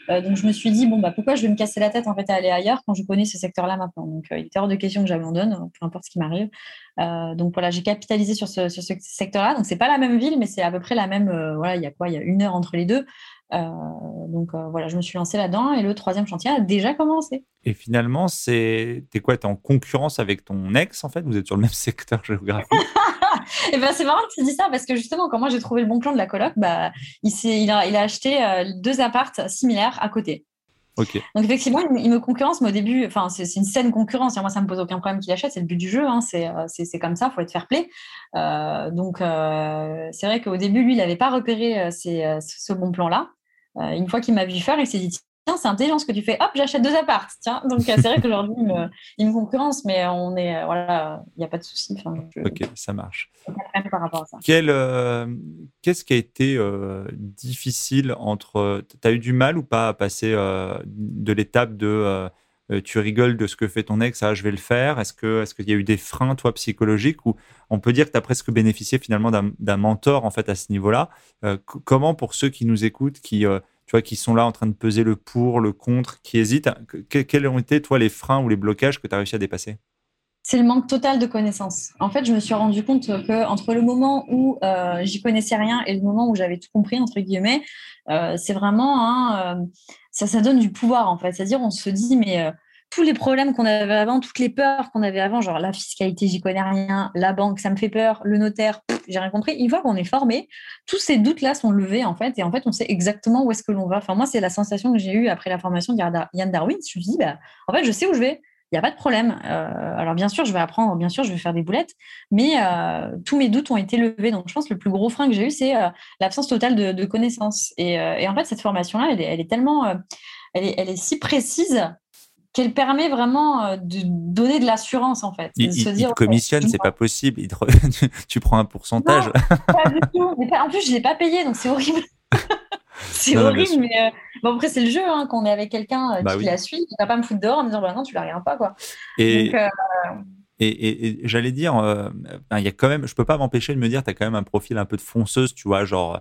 donc je me suis dit bon bah pourquoi je vais me casser la tête en fait à aller ailleurs quand je connais ce secteur-là maintenant? Donc il était hors de question que j'abandonne, peu importe ce qui m'arrive. donc voilà, j'ai capitalisé sur ce, secteur-là. Donc, c'est pas la même ville, mais c'est à peu près la même. Euh, voilà, il y a quoi? Il y a une heure entre les deux. Euh, donc euh, voilà, je me suis lancée là-dedans et le troisième chantier a déjà commencé. Et finalement, c'est t'es quoi? T'es en concurrence avec ton ex en fait? Vous êtes sur le même secteur géographique? Et eh ben c'est marrant que tu dis ça parce que justement quand moi j'ai trouvé le bon plan de la coloc, bah il, il, a, il a acheté deux appartes similaires à côté. Donc effectivement, il me concurrence, mais au début, enfin, c'est une saine concurrence. Et moi, ça me pose aucun problème qu'il achète. C'est le but du jeu. Hein. Euh, c'est comme ça. il Faut être fair play. Euh, donc euh, c'est vrai qu'au début, lui, il n'avait pas repéré ce bon plan-là. une fois qu'il m'a vu faire, il s'est dit c'est intelligent ce que tu fais. Hop, j'achète deux apparts. Tiens, donc c'est vrai qu'aujourd'hui, il me, il me concurrence, mais on est, voilà, il n'y a pas de souci. ok, ça marche. Par rapport à ça. Euh, qu'est-ce qui a été euh, difficile entre. Tu as eu du mal ou pas à passer euh, de l'étape de tu rigoles de ce que fait ton ex, ah, je vais le faire Est-ce qu'il est qu'il y a eu des freins, toi, psychologiques ou on peut dire que tu as presque bénéficié finalement d'un mentor en fait à ce niveau-là Comment, pour ceux qui nous écoutent, qui tu vois, qui sont là en train de peser le pour, le contre, qui hésitent. quels ont été, toi, les freins ou les blocages que tu as réussi à dépasser? C'est le manque total de connaissances. En fait, je me suis rendu compte que entre le moment où euh, j'y connaissais rien et le moment où j'avais tout compris entre guillemets, euh, c'est vraiment euh, ça, ça donne du pouvoir en fait. C'est-à-dire, on se dit mais tous les problèmes qu'on avait avant, toutes les peurs qu'on avait avant, genre la fiscalité, j'y connais rien, la banque, ça me fait peur, le notaire, j'ai rien compris. Une fois qu'on est formé, tous ces doutes-là sont levés en fait, et en fait, on sait exactement où est-ce que l'on va. Enfin, moi, c'est la sensation que j'ai eue après la formation de Yann Darwin. Je me suis dit, bah, en fait, je sais où je vais. Il n'y a pas de problème. Euh, alors, bien sûr, je vais apprendre, bien sûr, je vais faire des boulettes, mais euh, tous mes doutes ont été levés. Donc, je pense que le plus gros frein que j'ai eu, c'est euh, l'absence totale de, connaissances. Et, en fait, cette formation-là, elle, elle, est tellement. elle, est, elle est si précise qu'elle permet vraiment euh, de donner de l'assurance en fait. Il, se dire, te commissionne, c'est pas possible. tu prends un pourcentage. pas du tout. en plus, je l'ai pas payé, donc c'est horrible. c'est horrible, mais euh, bon, après c'est le jeu hein, qu'on est avec quelqu'un euh, bah qui la suit, qui va pas me foutre dehors en me disant bah non tu la regardes pas quoi. Et... Et, j'allais dire, il y a quand même, je peux pas m'empêcher de me dire, tu as quand même un profil un peu de fonceuse, tu vois, genre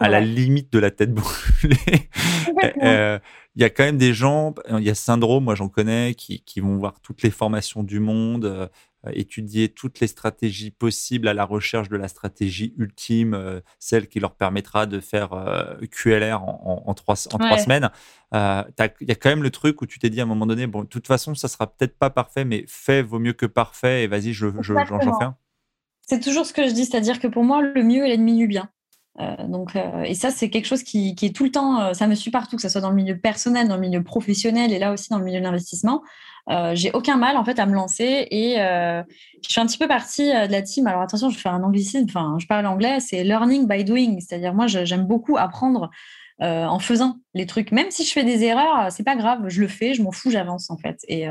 à la limite de la tête brûlée. il y a quand même des gens, il y a syndrome, moi j'en connais, qui, qui, vont voir toutes les formations du monde, euh, étudier toutes les stratégies possibles à la recherche de la stratégie ultime, euh, celle qui leur permettra de faire euh, QLR en, en, trois, en trois, semaines. Il y a quand même le truc où tu t'es dit à un moment donné, bon, de toute façon, ça sera peut-être pas parfait, mais fait vaut mieux que parfait, et vas-y, je, je, j'en fais un. C'est toujours ce que je dis, c'est-à-dire que pour moi, le mieux est l'ennemi du bien. Euh, donc, euh, et ça, c'est quelque chose qui, est tout le temps, euh, ça me suit partout, que ce soit dans le milieu personnel, dans le milieu professionnel et là aussi dans le milieu de l'investissement. j'ai aucun mal en fait à me lancer et je suis un petit peu partie de la team. Alors attention, je fais un anglicisme, enfin, je parle anglais, c'est learning by doing, c'est-à-dire moi, j'aime beaucoup apprendre en faisant les trucs. Même si je fais des erreurs, c'est pas grave, je le fais, je m'en fous, j'avance en fait. Et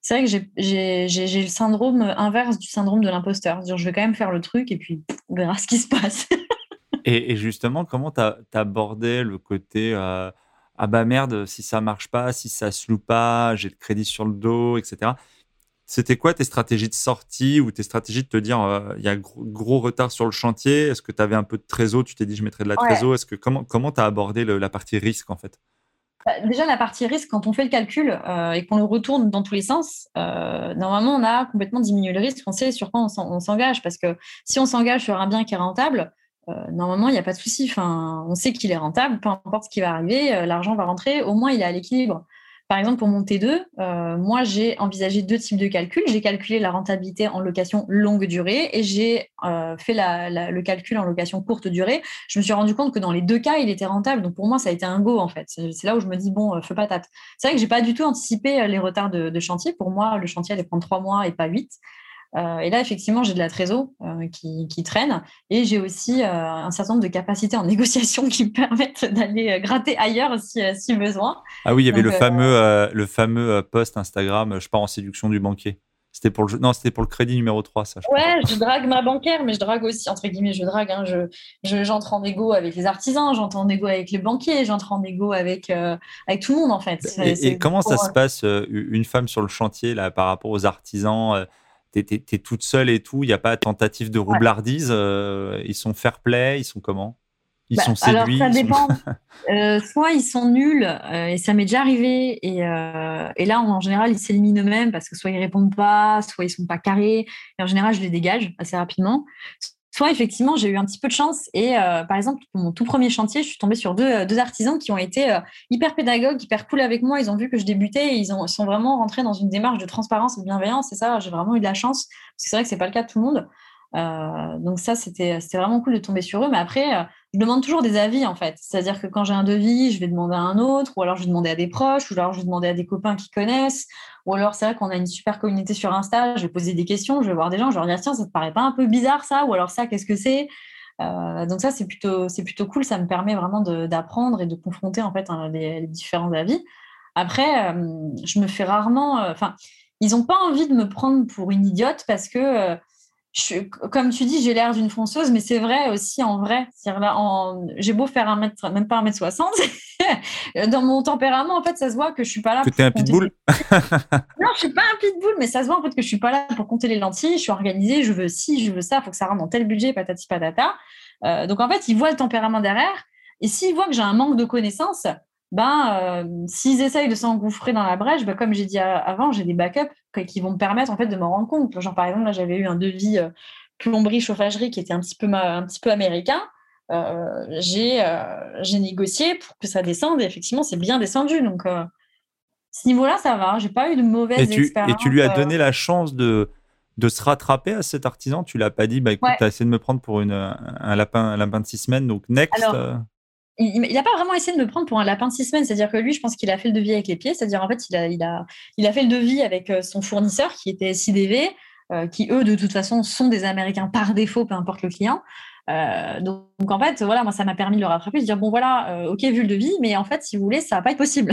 c'est vrai que j'ai le syndrome inverse du syndrome de l'imposteur. Je vais quand même faire le truc et puis on verra ce qui se passe. Et, justement, comment tu abordé le côté euh, ah bah merde, si ça marche pas, si ça se loue pas, j'ai le crédit sur le dos, etc. C'était quoi tes stratégies de sortie ou tes stratégies de te dire euh, il y a gros, retard sur le chantier Est-ce que tu avais un peu de trésor Tu t'es dit je mettrais de la trésor Est-ce que comment comment as abordé la partie risque en fait? Bah, Déjà la partie risque quand on fait le calcul euh, et qu'on le retourne dans tous les sens, euh, normalement on a complètement diminué le risque. On sait sur quoi on s'engage parce que si on s'engage sur un bien qui est rentable, normalement, il n'y a pas de souci. Enfin, on sait qu'il est rentable, peu importe ce qui va arriver, l'argent va rentrer, au moins il est à l'équilibre. Par exemple, pour mon T2, euh, moi, j'ai envisagé deux types de calculs. J'ai calculé la rentabilité en location longue durée et j'ai euh, fait le calcul en location courte durée. Je me suis rendu compte que dans les deux cas, il était rentable. Donc, pour moi, ça a été un go, en fait. C'est là où je me dis, bon, euh, feu patate. C'est vrai que j'ai pas du tout anticipé les retards de, de, chantier. Pour moi, le chantier allait prendre trois mois et pas huit. Euh, et là, effectivement, j'ai de la trésor euh, qui, traîne et j'ai aussi euh, un certain nombre de capacités en négociation qui me permettent d'aller gratter ailleurs si, si, besoin. Ah oui, il y avait le, fameux, le fameux post Instagram Je pars en séduction du banquier. C'était pour le non, c'était pour le crédit numéro 3, ça. Je ouais, je drague ma bancaire, mais je drague aussi, entre guillemets, je drague. Hein, je, j'entre en égo avec les artisans, j'entre en égo avec les banquiers, j'entre en égo avec, avec tout le monde, en fait. Et, comment ça se passe, une femme sur le chantier, là, par rapport aux artisans tu es, toute seule et tout, il n'y a pas de tentative de roublardise, euh, ils sont fair play, ils sont comment? Ils bah, sont séduits Alors ça dépend. Euh, soit ils sont nuls, euh, et ça m'est déjà arrivé, et, et là en, général ils s'éliminent eux-mêmes parce que soit ils répondent pas, soit ils sont pas carrés, et en général je les dégage assez rapidement soit effectivement j'ai eu un petit peu de chance et euh, par exemple pour mon tout premier chantier je suis tombée sur deux, euh, artisans qui ont été euh, hyper pédagogues hyper cool avec moi. Ils ont vu que je débutais et ils ont, sont vraiment rentrés dans une démarche de transparence et de bienveillance. Et ça j'ai vraiment eu de la chance parce que c'est vrai que c'est pas le cas de tout le monde donc ça c'était vraiment cool de tomber sur eux mais après je demande toujours des avis en fait c'est à dire que quand j'ai un devis je vais demander à un autre ou alors je vais demander à des proches ou alors je vais demander à des copains qui connaissent ou alors, c'est vrai qu'on a une super communauté sur Insta, je vais poser des questions, je vais voir des gens, je vais leur dire, tiens, ça te paraît pas un peu bizarre ça? Ou alors ça, qu'est-ce que c'est? Euh, donc ça, c'est plutôt, plutôt cool. Ça me permet vraiment d'apprendre et de confronter en fait hein, les, différents avis. Après, euh, je me fais rarement. Euh, enfin, ils n'ont pas envie de me prendre pour une idiote parce que comme tu dis, j'ai l'air d'une fonceuse, mais c'est vrai aussi en vrai. j'ai beau faire un mètre, même pas un mètre soixante, dans mon tempérament, en fait, ça se voit que je suis pas là. Que es un pitbull Non, je suis pas un pitbull, mais ça se voit en fait que je suis pas là pour compter les lentilles. Je suis organisée, je veux ci, je veux ça, il faut que ça rentre dans tel budget, patati patata. Euh, donc en fait, ils voient le tempérament derrière, et s'ils voient que j'ai un manque de connaissances, ben, euh, s'ils essayent de s'engouffrer dans la brèche, ben, comme j'ai dit avant, j'ai des backups qui vont me permettre en fait de me rendre compte. Genre par exemple, là j'avais eu un devis euh, plomberie chauffagerie qui était un petit peu un petit peu américain. Euh, j'ai j'ai négocié pour que ça descende et effectivement c'est bien descendu. Donc ce niveau-là ça va. J'ai pas eu de mauvaise expérience. Et tu lui as donné la chance de de se rattraper à cet artisan? Tu l'as pas dit, bah écoute, tu as essayé de me prendre pour une, un lapin un lapin de six semaines, donc next il n'a pas vraiment essayé de me prendre pour un lapin de six semaines. C'est-à-dire que lui, je pense qu'il a fait le devis avec les pieds. C'est-à-dire, en fait, il a, il, a, il a fait le devis avec euh, son fournisseur qui était SIDV, euh, qui, eux, de toute façon, sont des Américains par défaut, peu importe le client. Euh, donc, en fait, voilà, moi, ça m'a permis de le rattraper, de dire bon, voilà, euh, ok, vu le devis, mais en fait, si vous voulez, ça va pas être possible.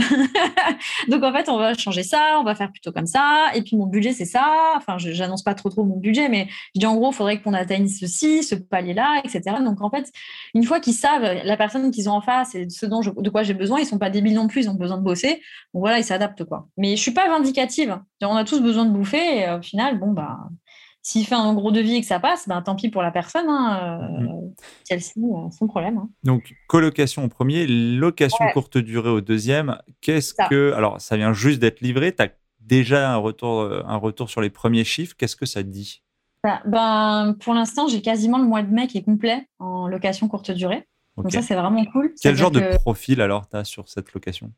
donc, en fait, on va changer ça, on va faire plutôt comme ça. Et puis, mon budget, c'est ça. Enfin, j'annonce pas trop trop mon budget, mais je dis en gros, il faudrait qu'on atteigne ceci, ce palier-là, etc. Donc, en fait, une fois qu'ils savent la personne qu'ils ont en face et ce dont de quoi j'ai besoin, ils sont pas débiles non plus, ils ont besoin de bosser. Donc, voilà, ils s'adaptent quoi. Mais je suis pas vindicative. On a tous besoin de bouffer et au final, bon bah s'il fait un gros devis et que ça passe, ben, tant pis pour la personne. Hein, euh, Celle-ci, euh, son problème. Hein. Donc, colocation au premier, location courte durée au deuxième. Qu'est-ce que. Alors, ça vient juste d'être livré. Tu as déjà un retour, euh, un retour sur les premiers chiffres. Qu'est-ce que ça dit? Bah, ben, Pour l'instant, j'ai quasiment le mois de mai qui est complet en location courte durée. Donc, ça, c'est vraiment cool. Quel genre de profil alors tu as sur cette location?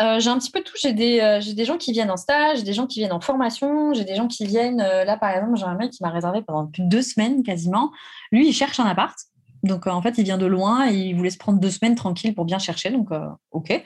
Euh, j'ai un petit peu tout. J'ai des, euh, des gens qui viennent en stage, des gens qui viennent en formation, j'ai des gens qui viennent. Euh, là, par exemple, j'ai un mec qui m'a réservé pendant plus de deux semaines quasiment. Lui, il cherche un appart. Donc, en fait, il vient de loin et il voulait se prendre deux semaines tranquille pour bien chercher. Donc, OK.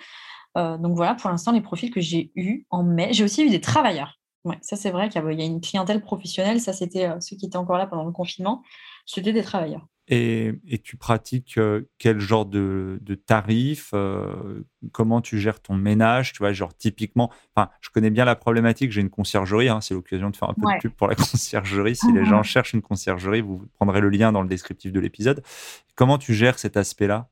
donc, voilà, pour l'instant, les profils que j'ai eus en mai. J'ai aussi eu des travailleurs. Ouais, ça, c'est vrai qu'il y a une clientèle professionnelle. Ça, c'était ceux qui étaient encore là pendant le confinement. C'était des travailleurs. Et, tu pratiques euh, quel genre de, de tarifs euh, Comment tu gères ton ménage Tu vois, genre typiquement, enfin, je connais bien la problématique. J'ai une conciergerie. Hein, c'est l'occasion de faire un peu de pub pour la conciergerie. Si les gens cherchent une conciergerie, vous prendrez le lien dans le descriptif de l'épisode. Comment tu gères cet aspect-là?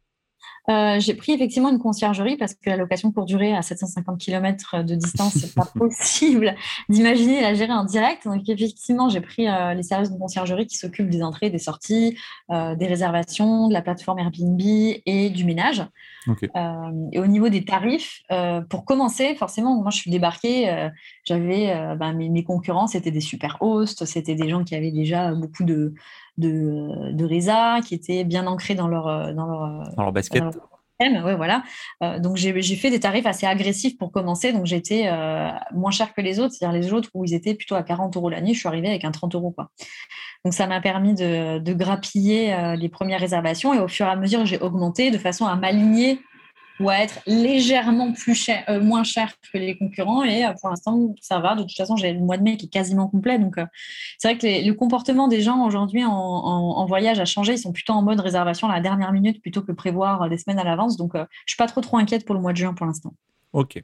Euh, j'ai pris effectivement une conciergerie parce que la location pour durer à 750 km de distance, c'est pas possible d'imaginer la gérer en direct. Donc effectivement, j'ai pris euh, les services de conciergerie qui s'occupent des entrées, des sorties, euh, des réservations, de la plateforme Airbnb et du ménage. et au niveau des tarifs, pour commencer, forcément, moi je suis débarquée, j'avais ben, mes, mes, concurrents, c'était des super hosts, c'était des gens qui avaient déjà beaucoup de de, de Reza, qui étaient bien ancrés dans leur, euh, dans leur, euh, dans leur basket. ouais, voilà. Euh, donc j'ai fait des tarifs assez agressifs pour commencer. Donc j'étais moins cher que les autres, c'est-à-dire les autres où ils étaient plutôt à 40 euros l'année, je suis arrivée avec un 30 euros. Quoi. Donc ça m'a permis de, de grappiller les premières réservations et au fur et à mesure j'ai augmenté de façon à m'aligner ou à être légèrement plus cher, euh, moins cher que les concurrents. Et euh, pour l'instant, ça va. De toute façon, j'ai le mois de mai qui est quasiment complet. Donc, euh, c'est vrai que le comportement des gens aujourd'hui en, voyage a changé. Ils sont plutôt en mode réservation à la dernière minute plutôt que prévoir des semaines à l'avance. Donc, je ne suis pas trop, trop inquiète pour le mois de juin pour l'instant. OK.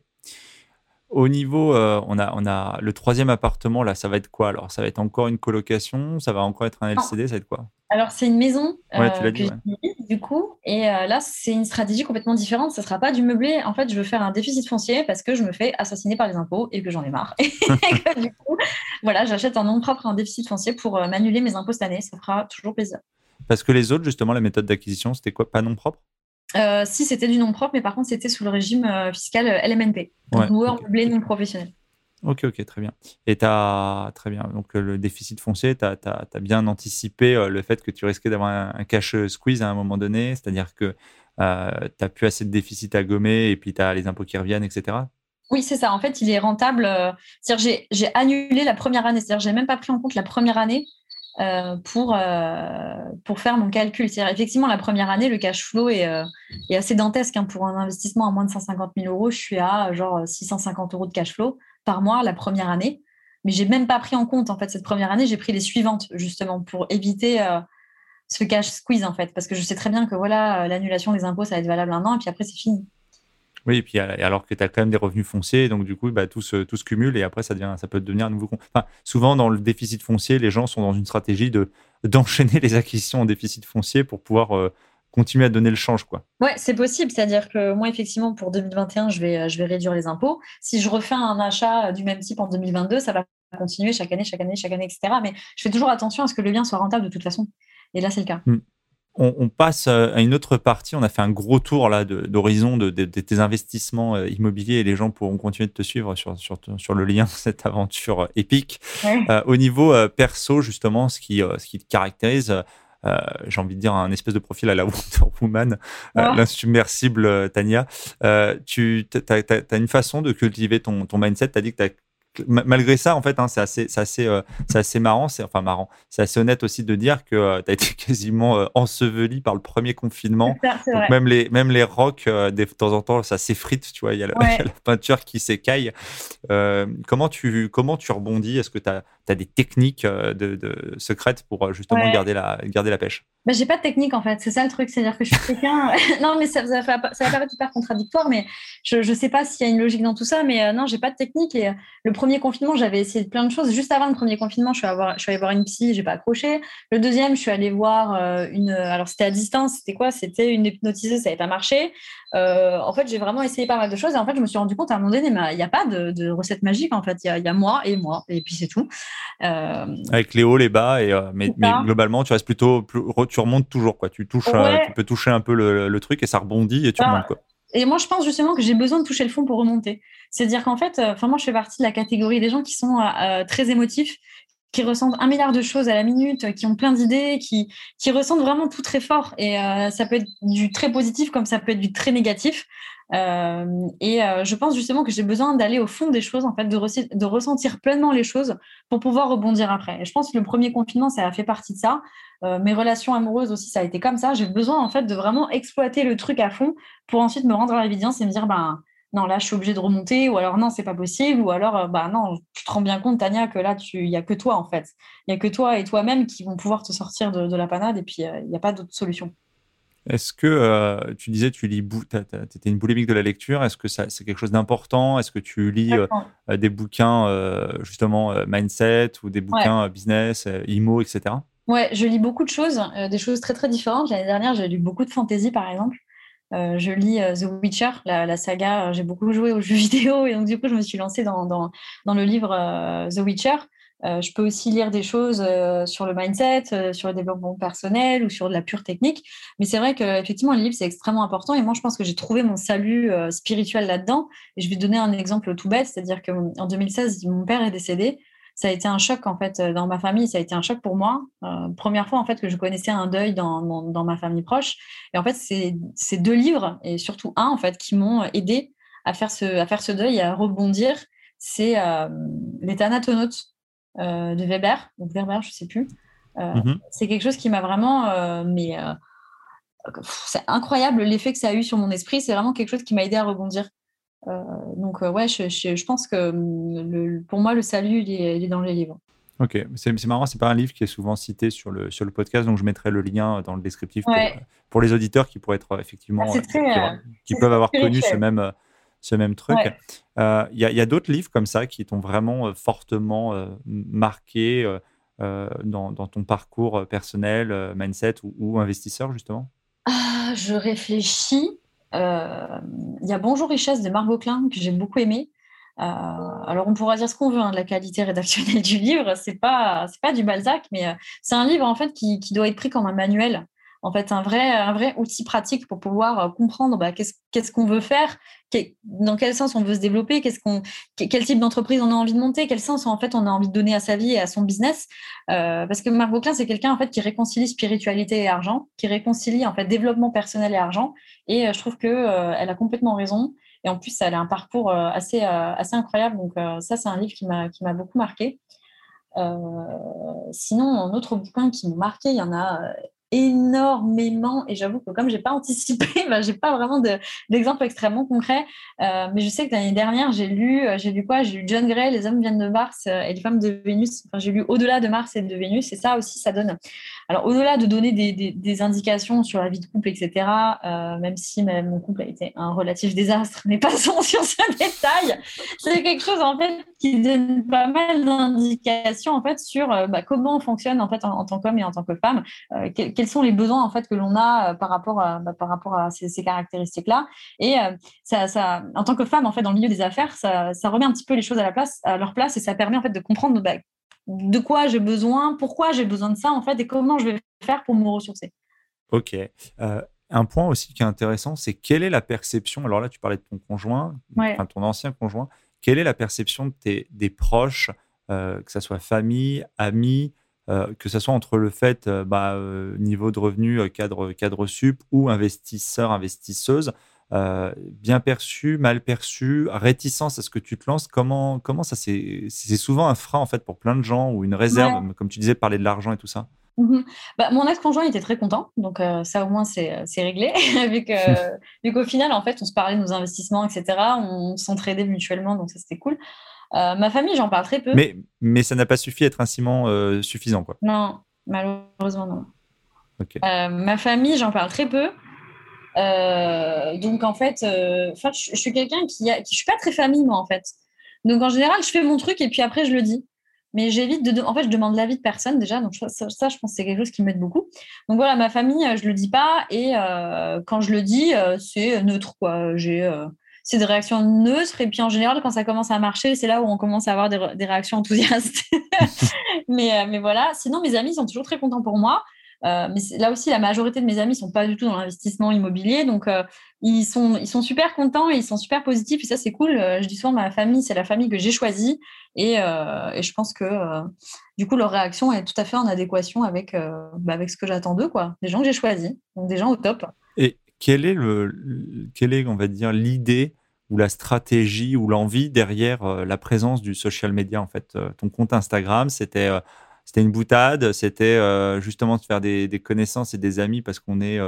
Au niveau, on, a, on a le troisième appartement, là, ça va être quoi? Alors Ça va être encore une colocation? Ça va encore être un LCD Ça va être quoi? Alors, c'est une maison euh, que du coup. Et euh, là, c'est une stratégie complètement différente. Ce ne sera pas du meublé. En fait, je veux faire un déficit foncier parce que je me fais assassiner par les impôts et que j'en ai marre. et que, du coup, voilà, j'achète un nom propre, un déficit foncier pour euh, m'annuler mes impôts cette année. Ça fera toujours plaisir. Parce que les autres, justement, la méthode d'acquisition, c'était quoi? Pas nom propre? Si, c'était du nom propre, mais par contre, c'était sous le régime fiscal LMNP. Donc, loueur meublé non professionnel. Ok, ok, très bien. Et as, très bien, donc euh, le déficit foncier, tu as, bien anticipé euh, le fait que tu risquais d'avoir un, cash squeeze à un moment donné, c'est-à-dire que euh, tu n'as plus assez de déficit à gommer et puis tu as les impôts qui reviennent, etc. Oui, c'est ça. En fait, il est rentable. C'est-à-dire, j'ai annulé la première année. C'est-à-dire, j'ai même pas pris en compte la première année pour, pour faire mon calcul. C'est-à-dire, effectivement, la première année, le cash flow est, est assez dantesque. Hein. Pour un investissement à moins de 150 000 euros, je suis à genre 650 euros de cash flow par mois la première année. Mais j'ai même pas pris en compte en fait cette première année. J'ai pris les suivantes justement pour éviter euh, ce cash squeeze en fait, parce que je sais très bien que voilà euh, l'annulation des impôts ça va être valable un an et puis après c'est fini. Oui, et puis alors que tu as quand même des revenus fonciers, donc du coup, bah, tout, se, tout se cumule et après, ça, devient, ça peut devenir un nouveau. Enfin, souvent, dans le déficit foncier, les gens sont dans une stratégie de d'enchaîner les acquisitions en déficit foncier pour pouvoir euh, continuer à donner le change. Quoi. Ouais, c'est possible. C'est-à-dire que moi, effectivement, pour 2021, je vais, je vais réduire les impôts. Si je refais un achat du même type en 2022, ça va continuer chaque année, chaque année, chaque année, etc. Mais je fais toujours attention à ce que le bien soit rentable de toute façon. Et là, c'est le cas. Hmm. On, passe euh, à une autre partie. On a fait un gros tour là d'horizon de, tes investissements euh, immobiliers et les gens pourront continuer de te suivre sur, sur, sur le lien, cette aventure euh, épique. au niveau perso, justement, ce qui, ce qui te caractérise, euh, j'ai envie de dire, un espèce de profil à la Wonder Woman, euh, ah. l'insubmersible euh, Tania. tu as, une façon de cultiver ton, ton mindset. Tu as dit que tu as malgré ça, en fait, hein, c'est assez, assez, euh, assez marrant, c'est enfin marrant, c'est assez honnête aussi de dire que euh, tu as été quasiment euh, enseveli par le premier confinement. Donc même les, même les rocs, de temps en temps, ça s'effrite, tu vois, il y, a la peinture qui s'écaille. comment, tu, comment tu rebondis? Est-ce que tu as, as, des techniques de, secrètes pour justement garder, la, garder la pêche bah, j'ai pas de technique en fait, c'est ça le truc, c'est-à-dire que je suis quelqu'un. non, mais ça, ça, va, ça va paraître hyper contradictoire, mais je, je sais pas s'il y a une logique dans tout ça, mais euh, non, j'ai pas de technique. Et euh, le premier confinement, j'avais essayé plein de choses. Juste avant le premier confinement, je suis, je suis allée voir une psy, j'ai pas accroché. Le deuxième, je suis allée voir euh, une. Alors c'était à distance, c'était quoi? C'était une hypnotiseuse, ça n'avait pas marché. En fait, j'ai vraiment essayé pas mal de choses et en fait, je me suis rendu compte à un moment donné, il n'y a pas de, de, recette magique en fait. Il y, y a, moi et moi, et puis c'est tout. Avec les hauts, les bas, et, mais, mais, globalement, tu restes plutôt. Plus, tu remontes toujours, quoi. Tu, touches, euh, tu peux toucher un peu le, truc et ça rebondit et tu bah, remontes, quoi. Et moi, je pense justement que j'ai besoin de toucher le fond pour remonter. C'est-à-dire qu'en fait, euh, moi, je fais partie de la catégorie des gens qui sont euh, très émotifs, qui ressentent un milliard de choses à la minute, qui ont plein d'idées, qui, qui ressentent vraiment tout très fort. Et ça peut être du très positif comme ça peut être du très négatif. Euh, et euh, je pense justement que j'ai besoin d'aller au fond des choses, en fait, de, ressentir pleinement les choses pour pouvoir rebondir après. Et je pense que le premier confinement, ça a fait partie de ça. Euh, mes relations amoureuses aussi, ça a été comme ça. J'ai besoin en fait de vraiment exploiter le truc à fond pour ensuite me rendre à l'évidence et me dire, ben non, là, je suis obligée de remonter, ou alors non, c'est pas possible, ou alors, bah non, tu te rends bien compte, Tania, que là, il n'y a que toi, en fait. Il n'y a que toi et toi-même qui vont pouvoir te sortir de, de la panade, et puis il n'y a pas d'autre solution. Est-ce que euh, tu disais tu lis, tu étais une boulimique de la lecture Est-ce que c'est quelque chose d'important? Est-ce que tu lis euh, euh, des bouquins justement mindset ou des bouquins business, IMO, etc. Ouais, je lis beaucoup de choses, des choses très très différentes. L'année dernière, j'ai lu beaucoup de fantasy par exemple. Je lis The Witcher, la, saga. J'ai beaucoup joué aux jeux vidéo et donc du coup, je me suis lancée dans, dans, le livre The Witcher. Euh, je peux aussi lire des choses euh, sur le mindset, euh, sur le développement personnel ou sur de la pure technique. Mais c'est vrai qu'effectivement, le livre, c'est extrêmement important. Et moi, je pense que j'ai trouvé mon salut spirituel là-dedans. Et je vais donner un exemple tout bête, c'est-à-dire qu'en 2016, mon père est décédé. Ça a été un choc, en fait, dans ma famille. Ça a été un choc pour moi. première fois, en fait, que je connaissais un deuil dans, dans, ma famille proche. Et en fait, c'est ces deux livres, et surtout un, en fait, qui m'ont aidé à faire, ce, à faire ce deuil et à rebondir. C'est euh, Les Thanatonautes euh, de Weber, ou Weber, je ne sais plus. Euh, mhm. C'est quelque chose qui m'a vraiment. Euh, mais c'est incroyable l'effet que ça a eu sur mon esprit. C'est vraiment quelque chose qui m'a aidé à rebondir. Donc, ouais, je, pense que le, pour moi, le salut, il est, dans les livres. Ok, c'est marrant, c'est pas un livre qui est souvent cité sur le, sur le podcast, donc je mettrai le lien dans le descriptif pour, les auditeurs qui pourraient être effectivement, ah, qui, peuvent avoir connu ce même, ce même truc. Euh, il y a, d'autres livres comme ça qui t'ont vraiment euh, fortement euh, marqué dans, ton parcours personnel, mindset ou, investisseur, justement? Ah, Je réfléchis. Il y a Bonjour Richesse de Margot Klein que j'ai beaucoup aimé. alors, on pourra dire ce qu'on veut hein, de la qualité rédactionnelle du livre. C'est pas, c'est pas du Balzac, mais c'est un livre en fait qui, doit être pris comme un manuel en fait un vrai, un vrai outil pratique pour pouvoir euh, comprendre bah, qu'est-ce qu'on veut faire, dans quel sens on veut se développer, qu'est-ce quel type d'entreprise on a envie de monter, quel sens en fait on a envie de donner à sa vie et à son business. Euh, parce que Margot Klein, c'est quelqu'un en fait qui réconcilie spiritualité et argent, qui réconcilie en fait développement personnel et argent. Et euh, je trouve que elle a complètement raison. Et en plus, elle a un parcours assez, assez incroyable. Donc ça, c'est un livre qui m'a, qui m'a beaucoup marqué. sinon, un autre bouquin qui m'a marqué, il y en a énormément et j'avoue que comme j'ai pas anticipé, bah, j'ai pas vraiment d'exemple extrêmement concret. Euh, mais je sais que l'année dernière j'ai lu, euh, j'ai lu quoi? J'ai lu John Gray, Les hommes viennent de Mars euh, et les femmes de Vénus. Enfin, j'ai lu Au-delà de Mars et de Vénus et ça aussi ça donne. Alors au-delà de donner des, indications sur la vie de couple, etc. même si mon couple a été un relatif désastre, mais passons sur ce détail. C'est quelque chose en fait qui donne pas mal d'indications en fait sur bah, comment on fonctionne en fait en, tant qu'homme et en tant que femme quels sont les besoins en fait que l'on a euh, par rapport à, bah, par rapport à ces, caractéristiques-là. Et euh, ça, ça, en tant que femme en fait dans le milieu des affaires, ça, ça, remet un petit peu les choses à, la place, à leur place et ça permet en fait de comprendre bah, de quoi j'ai besoin, pourquoi j'ai besoin de ça en fait et comment je vais faire pour me ressourcer. Ok. Euh, un point aussi qui est intéressant, c'est quelle est la perception. Alors là, tu parlais de ton conjoint, enfin, ton ancien conjoint. Quelle est la perception de tes, des proches, que ce soit famille, amis, euh, que ce soit entre le fait euh, bah, euh, niveau de revenu cadre, cadre sup ou investisseur, investisseuse, bien perçu, mal perçu, réticence à ce que tu te lances, comment, comment ça c'est souvent un frein en fait pour plein de gens ou une réserve, comme tu disais, parler de l'argent et tout ça? Mmh bah, mon ex-conjoint était très content, donc ça au moins c'est réglé. vu qu'au final, en fait, on se parlait de nos investissements, etc. On s'entraidait mutuellement, donc ça c'était cool. Euh, ma famille, j'en parle très peu. Mais, mais ça n'a pas suffi à être un ciment euh, suffisant, quoi. Non, malheureusement, non. Euh, ma famille, j'en parle très peu. donc, en fait, je, je, suis quelqu'un qui, a, qui. Je suis pas très famille, moi, en fait. Donc, en général, je fais mon truc et puis après, je le dis. Mais j'évite de, En fait, je demande l'avis de personne déjà. Donc, ça, je pense que c'est quelque chose qui m'aide beaucoup. Donc, voilà, ma famille, je le dis pas. Et quand je le dis, c'est neutre, quoi. J'ai c'est des réactions neutres. Et puis en général, quand ça commence à marcher, c'est là où on commence à avoir des, réactions enthousiastes. mais, euh, mais voilà. Sinon, mes amis sont toujours très contents pour moi. Euh, mais là aussi, la majorité de mes amis sont pas du tout dans l'investissement immobilier, donc euh, ils sont ils sont super contents et ils sont super positifs et ça c'est cool. je dis souvent ma famille, c'est la famille que j'ai choisie et, et, je pense que du coup leur réaction est tout à fait en adéquation avec bah, avec ce que j'attends d'eux des gens que j'ai choisis, donc des gens au top. Et quelle est, le, quelle est, on va dire, l'idée ou la stratégie ou l'envie derrière euh, la présence du social media en fait euh, Ton compte Instagram, c'était euh, c'était une boutade, c'était justement de faire des, connaissances et des amis parce qu'on est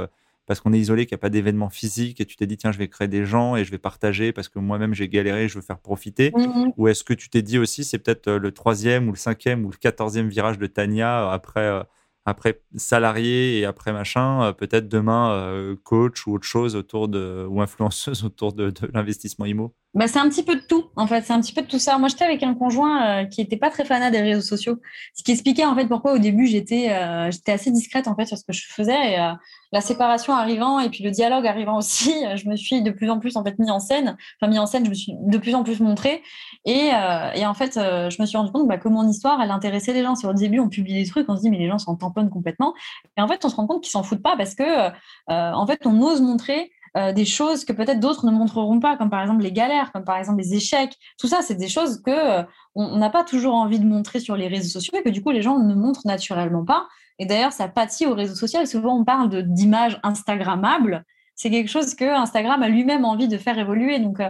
parce qu'on est isolé, qu'il n'y a pas d'événement physique et tu t'es dit tiens je vais créer des gens et je vais partager parce que moi-même j'ai galéré, je veux faire profiter. Mmh ou est-ce que tu t'es dit aussi c'est peut-être le troisième ou le cinquième ou le quatorzième virage de Tania après après salarié et après machin, euh, peut-être demain euh, coach ou autre chose autour de ou influenceuse autour de, l'investissement IMO bah, c'est un petit peu de tout, en fait. C'est un petit peu de tout ça. Moi, j'étais avec un conjoint euh, qui n'était pas très fanat des réseaux sociaux. Ce qui expliquait, en fait, pourquoi au début, j'étais euh, j'étais assez discrète, en fait, sur ce que je faisais. Et euh, la séparation arrivant et puis le dialogue arrivant aussi, je me suis de plus en plus, en fait, mis en scène. Enfin, mis en scène, je me suis de plus en plus montrée. Et, et en fait, je me suis rendu compte bah, que mon histoire, elle intéressait les gens. Sur le début, on publie des trucs, on se dit, mais les gens s'en tamponnent complètement. Et en fait, on se rend compte qu'ils s'en foutent pas parce que, en fait, on ose montrer euh, des choses que peut-être d'autres ne montreront pas, comme par exemple les galères, comme par exemple les échecs. Tout ça, c'est des choses que euh, on n'a pas toujours envie de montrer sur les réseaux sociaux et que du coup les gens ne montrent naturellement pas. Et d'ailleurs, ça pâtit aux réseaux sociaux. Souvent, on parle d'images Instagrammables. C'est quelque chose que Instagram a lui-même envie de faire évoluer. Donc, euh,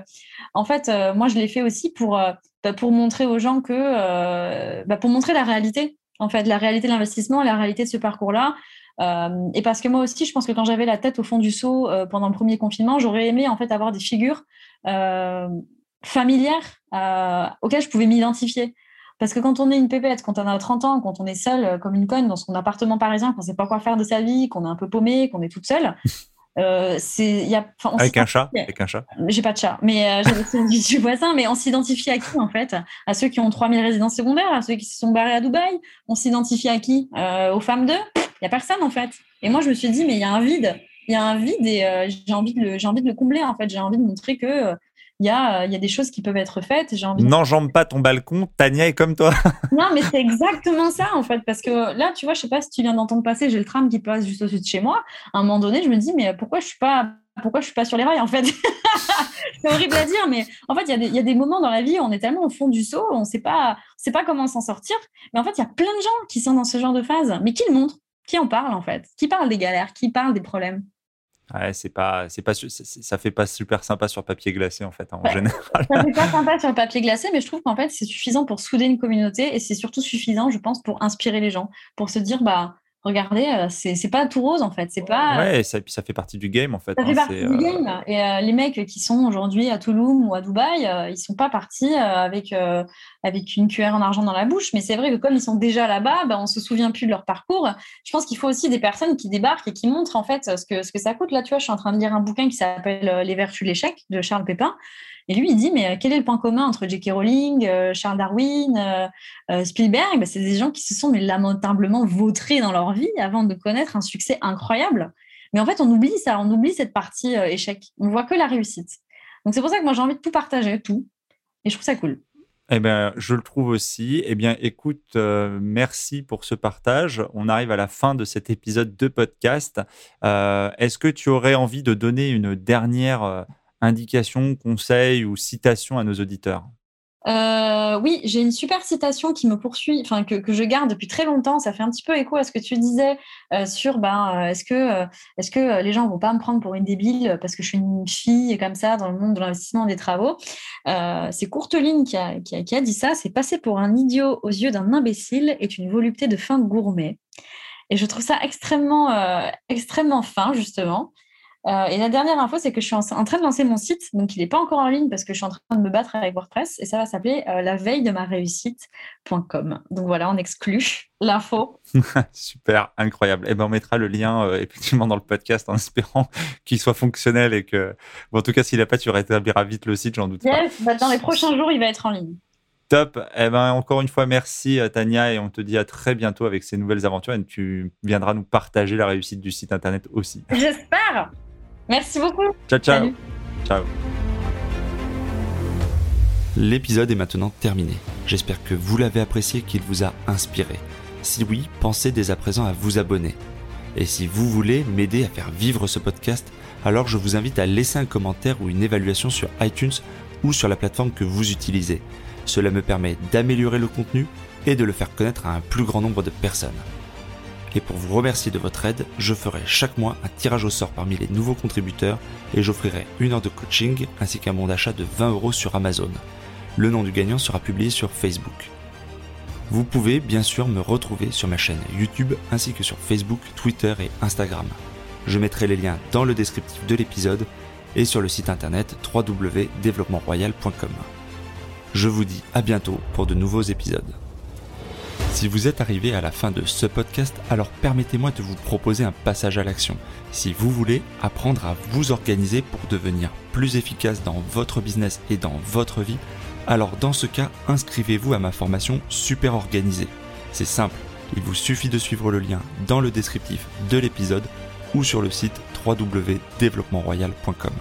en fait, moi, je l'ai fait aussi pour, bah, pour montrer aux gens que, bah, pour montrer la réalité, en fait, la réalité de l'investissement, la réalité de ce parcours-là, euh, et parce que moi aussi, je pense que quand j'avais la tête au fond du seau euh, pendant le premier confinement, j'aurais aimé en fait avoir des figures euh, familières auxquelles je pouvais m'identifier. Parce que quand on est une pépette, quand on a 30 ans, quand on est seul comme une conne dans son appartement parisien, qu'on ne sait pas quoi faire de sa vie, qu'on est un peu paumé, qu'on est toute seule, c'est y a, avec un chat avec un chat j'ai pas de chat mais j'ai du voisin mais on s'identifie à qui en fait? À ceux qui ont 3000 résidences secondaires à ceux qui se sont barrés à Dubaï? On s'identifie à qui? Aux femmes d'eux? Il n'y a personne en fait. Et moi, je me suis dit, mais il y a un vide. Il y a un vide et euh, j'ai envie, de le, j'ai envie de le combler en fait. J'ai envie de montrer que. Euh, y, a, il y a des choses qui peuvent être faites. J'ai envie N'enjambe pas ton balcon, Tania est comme toi. non, mais c'est exactement ça, en fait. Parce que là, tu vois, je sais pas si tu viens d'entendre passer, j'ai le tram qui passe juste au-dessus de chez moi. À un moment donné, je me dis, mais pourquoi je suis pas pourquoi je suis pas sur les rails en fait? C'est horrible à dire, mais en fait, il y, y, a des moments dans la vie où on est tellement au fond du seau, on ne sait pas, sait pas comment s'en sortir. Mais en fait, il y a plein de gens qui sont dans ce genre de phase, mais qui le montrent qui en parle en fait? Qui parle des galères? Qui parle des problèmes? Ouais, c'est pas, c'est pas, ça fait pas super sympa sur papier glacé en fait, en général. Ça fait pas sympa sur papier glacé, mais je trouve qu'en fait c'est suffisant pour souder une communauté et c'est surtout suffisant, je pense, pour inspirer les gens, pour se dire bah regardez, euh, c'est pas tout rose en fait. C'est pas. Ouais, ça, ça fait partie du game en fait. Ça fait hein, partie du euh, game. Et euh, les mecs qui sont aujourd'hui à Toulouse ou à Dubaï, ils sont pas partis avec, avec une cuillère en argent dans la bouche. Mais c'est vrai que comme ils sont déjà là-bas, bah, on se souvient plus de leur parcours. Je pense qu'il faut aussi des personnes qui débarquent et qui montrent en fait ce que, ce que ça coûte. Là, tu vois, je suis en train de lire un bouquin qui s'appelle Les vertus de l'échec de Charles Pépin. Et lui, il dit, mais euh, quel est le point commun entre J.K. Rowling, euh, Charles Darwin, euh, Spielberg? Bah, C'est des gens qui se sont lamentablement vautrés dans leur vie avant de connaître un succès incroyable. Mais en fait, on oublie ça, on oublie cette partie échec. On voit que la réussite. Donc c'est pour ça que moi, j'ai envie de tout partager, tout. Et je trouve ça cool. Eh bien, je le trouve aussi. Eh bien, écoute, merci pour ce partage. On arrive à la fin de cet épisode de podcast. Est-ce que tu aurais envie de donner une dernière indications, conseils ou citations à nos auditeurs? Euh, oui, j'ai une super citation qui me poursuit, enfin que, je garde depuis très longtemps. Ça fait un petit peu écho à ce que tu disais euh, sur ben, euh, est-ce que, est-ce que les gens vont pas me prendre pour une débile parce que je suis une fille comme ça dans le monde de l'investissement des travaux? c'est Courteline qui a, qui, a, qui a dit ça. C'est passer pour un idiot aux yeux d'un imbécile est une volupté de fin gourmet. Et je trouve ça extrêmement, extrêmement fin justement. Euh, et la dernière info, c'est que je suis en, train de lancer mon site. Donc, il n'est pas encore en ligne parce que je suis en train de me battre avec WordPress. Et ça va s'appeler euh, la veille de ma réussite.com. Donc, voilà, on exclut l'info. Super, incroyable. Et eh ben, on mettra le lien euh, effectivement dans le podcast en espérant qu'il soit fonctionnel et que, en tout cas, s'il n'a pas, tu rétabliras vite le site, j'en doute yes, pas. Bah, dans les prochains jours, il va être en ligne. Top. Eh ben, encore une fois, merci Tania et on te dit à très bientôt avec ces nouvelles aventures et tu viendras nous partager la réussite du site internet aussi. J'espère. Merci beaucoup. Ciao, ciao. Ciao. L'épisode est maintenant terminé. J'espère que vous l'avez apprécié, qu'il vous a inspiré. Si oui, pensez dès à présent à vous abonner. Et si vous voulez m'aider à faire vivre ce podcast, alors je vous invite à laisser un commentaire ou une évaluation sur iTunes ou sur la plateforme que vous utilisez. Cela me permet d'améliorer le contenu et de le faire connaître à un plus grand nombre de personnes. Et pour vous remercier de votre aide, je ferai chaque mois un tirage au sort parmi les nouveaux contributeurs et j'offrirai une heure de coaching ainsi qu'un bon d'achat de 20 euros sur Amazon. Le nom du gagnant sera publié sur Facebook. Vous pouvez bien sûr me retrouver sur ma chaîne YouTube ainsi que sur Facebook, Twitter et Instagram. Je mettrai les liens dans le descriptif de l'épisode et sur le site internet www.développementroyal.com. Je vous dis à bientôt pour de nouveaux épisodes. Si vous êtes arrivé à la fin de ce podcast, alors permettez-moi de vous proposer un passage à l'action. Si vous voulez apprendre à vous organiser pour devenir plus efficace dans votre business et dans votre vie, alors dans ce cas, inscrivez-vous à ma formation Super Organisée. C'est simple, il vous suffit de suivre le lien dans le descriptif de l'épisode ou sur le site www.développementroyal.com.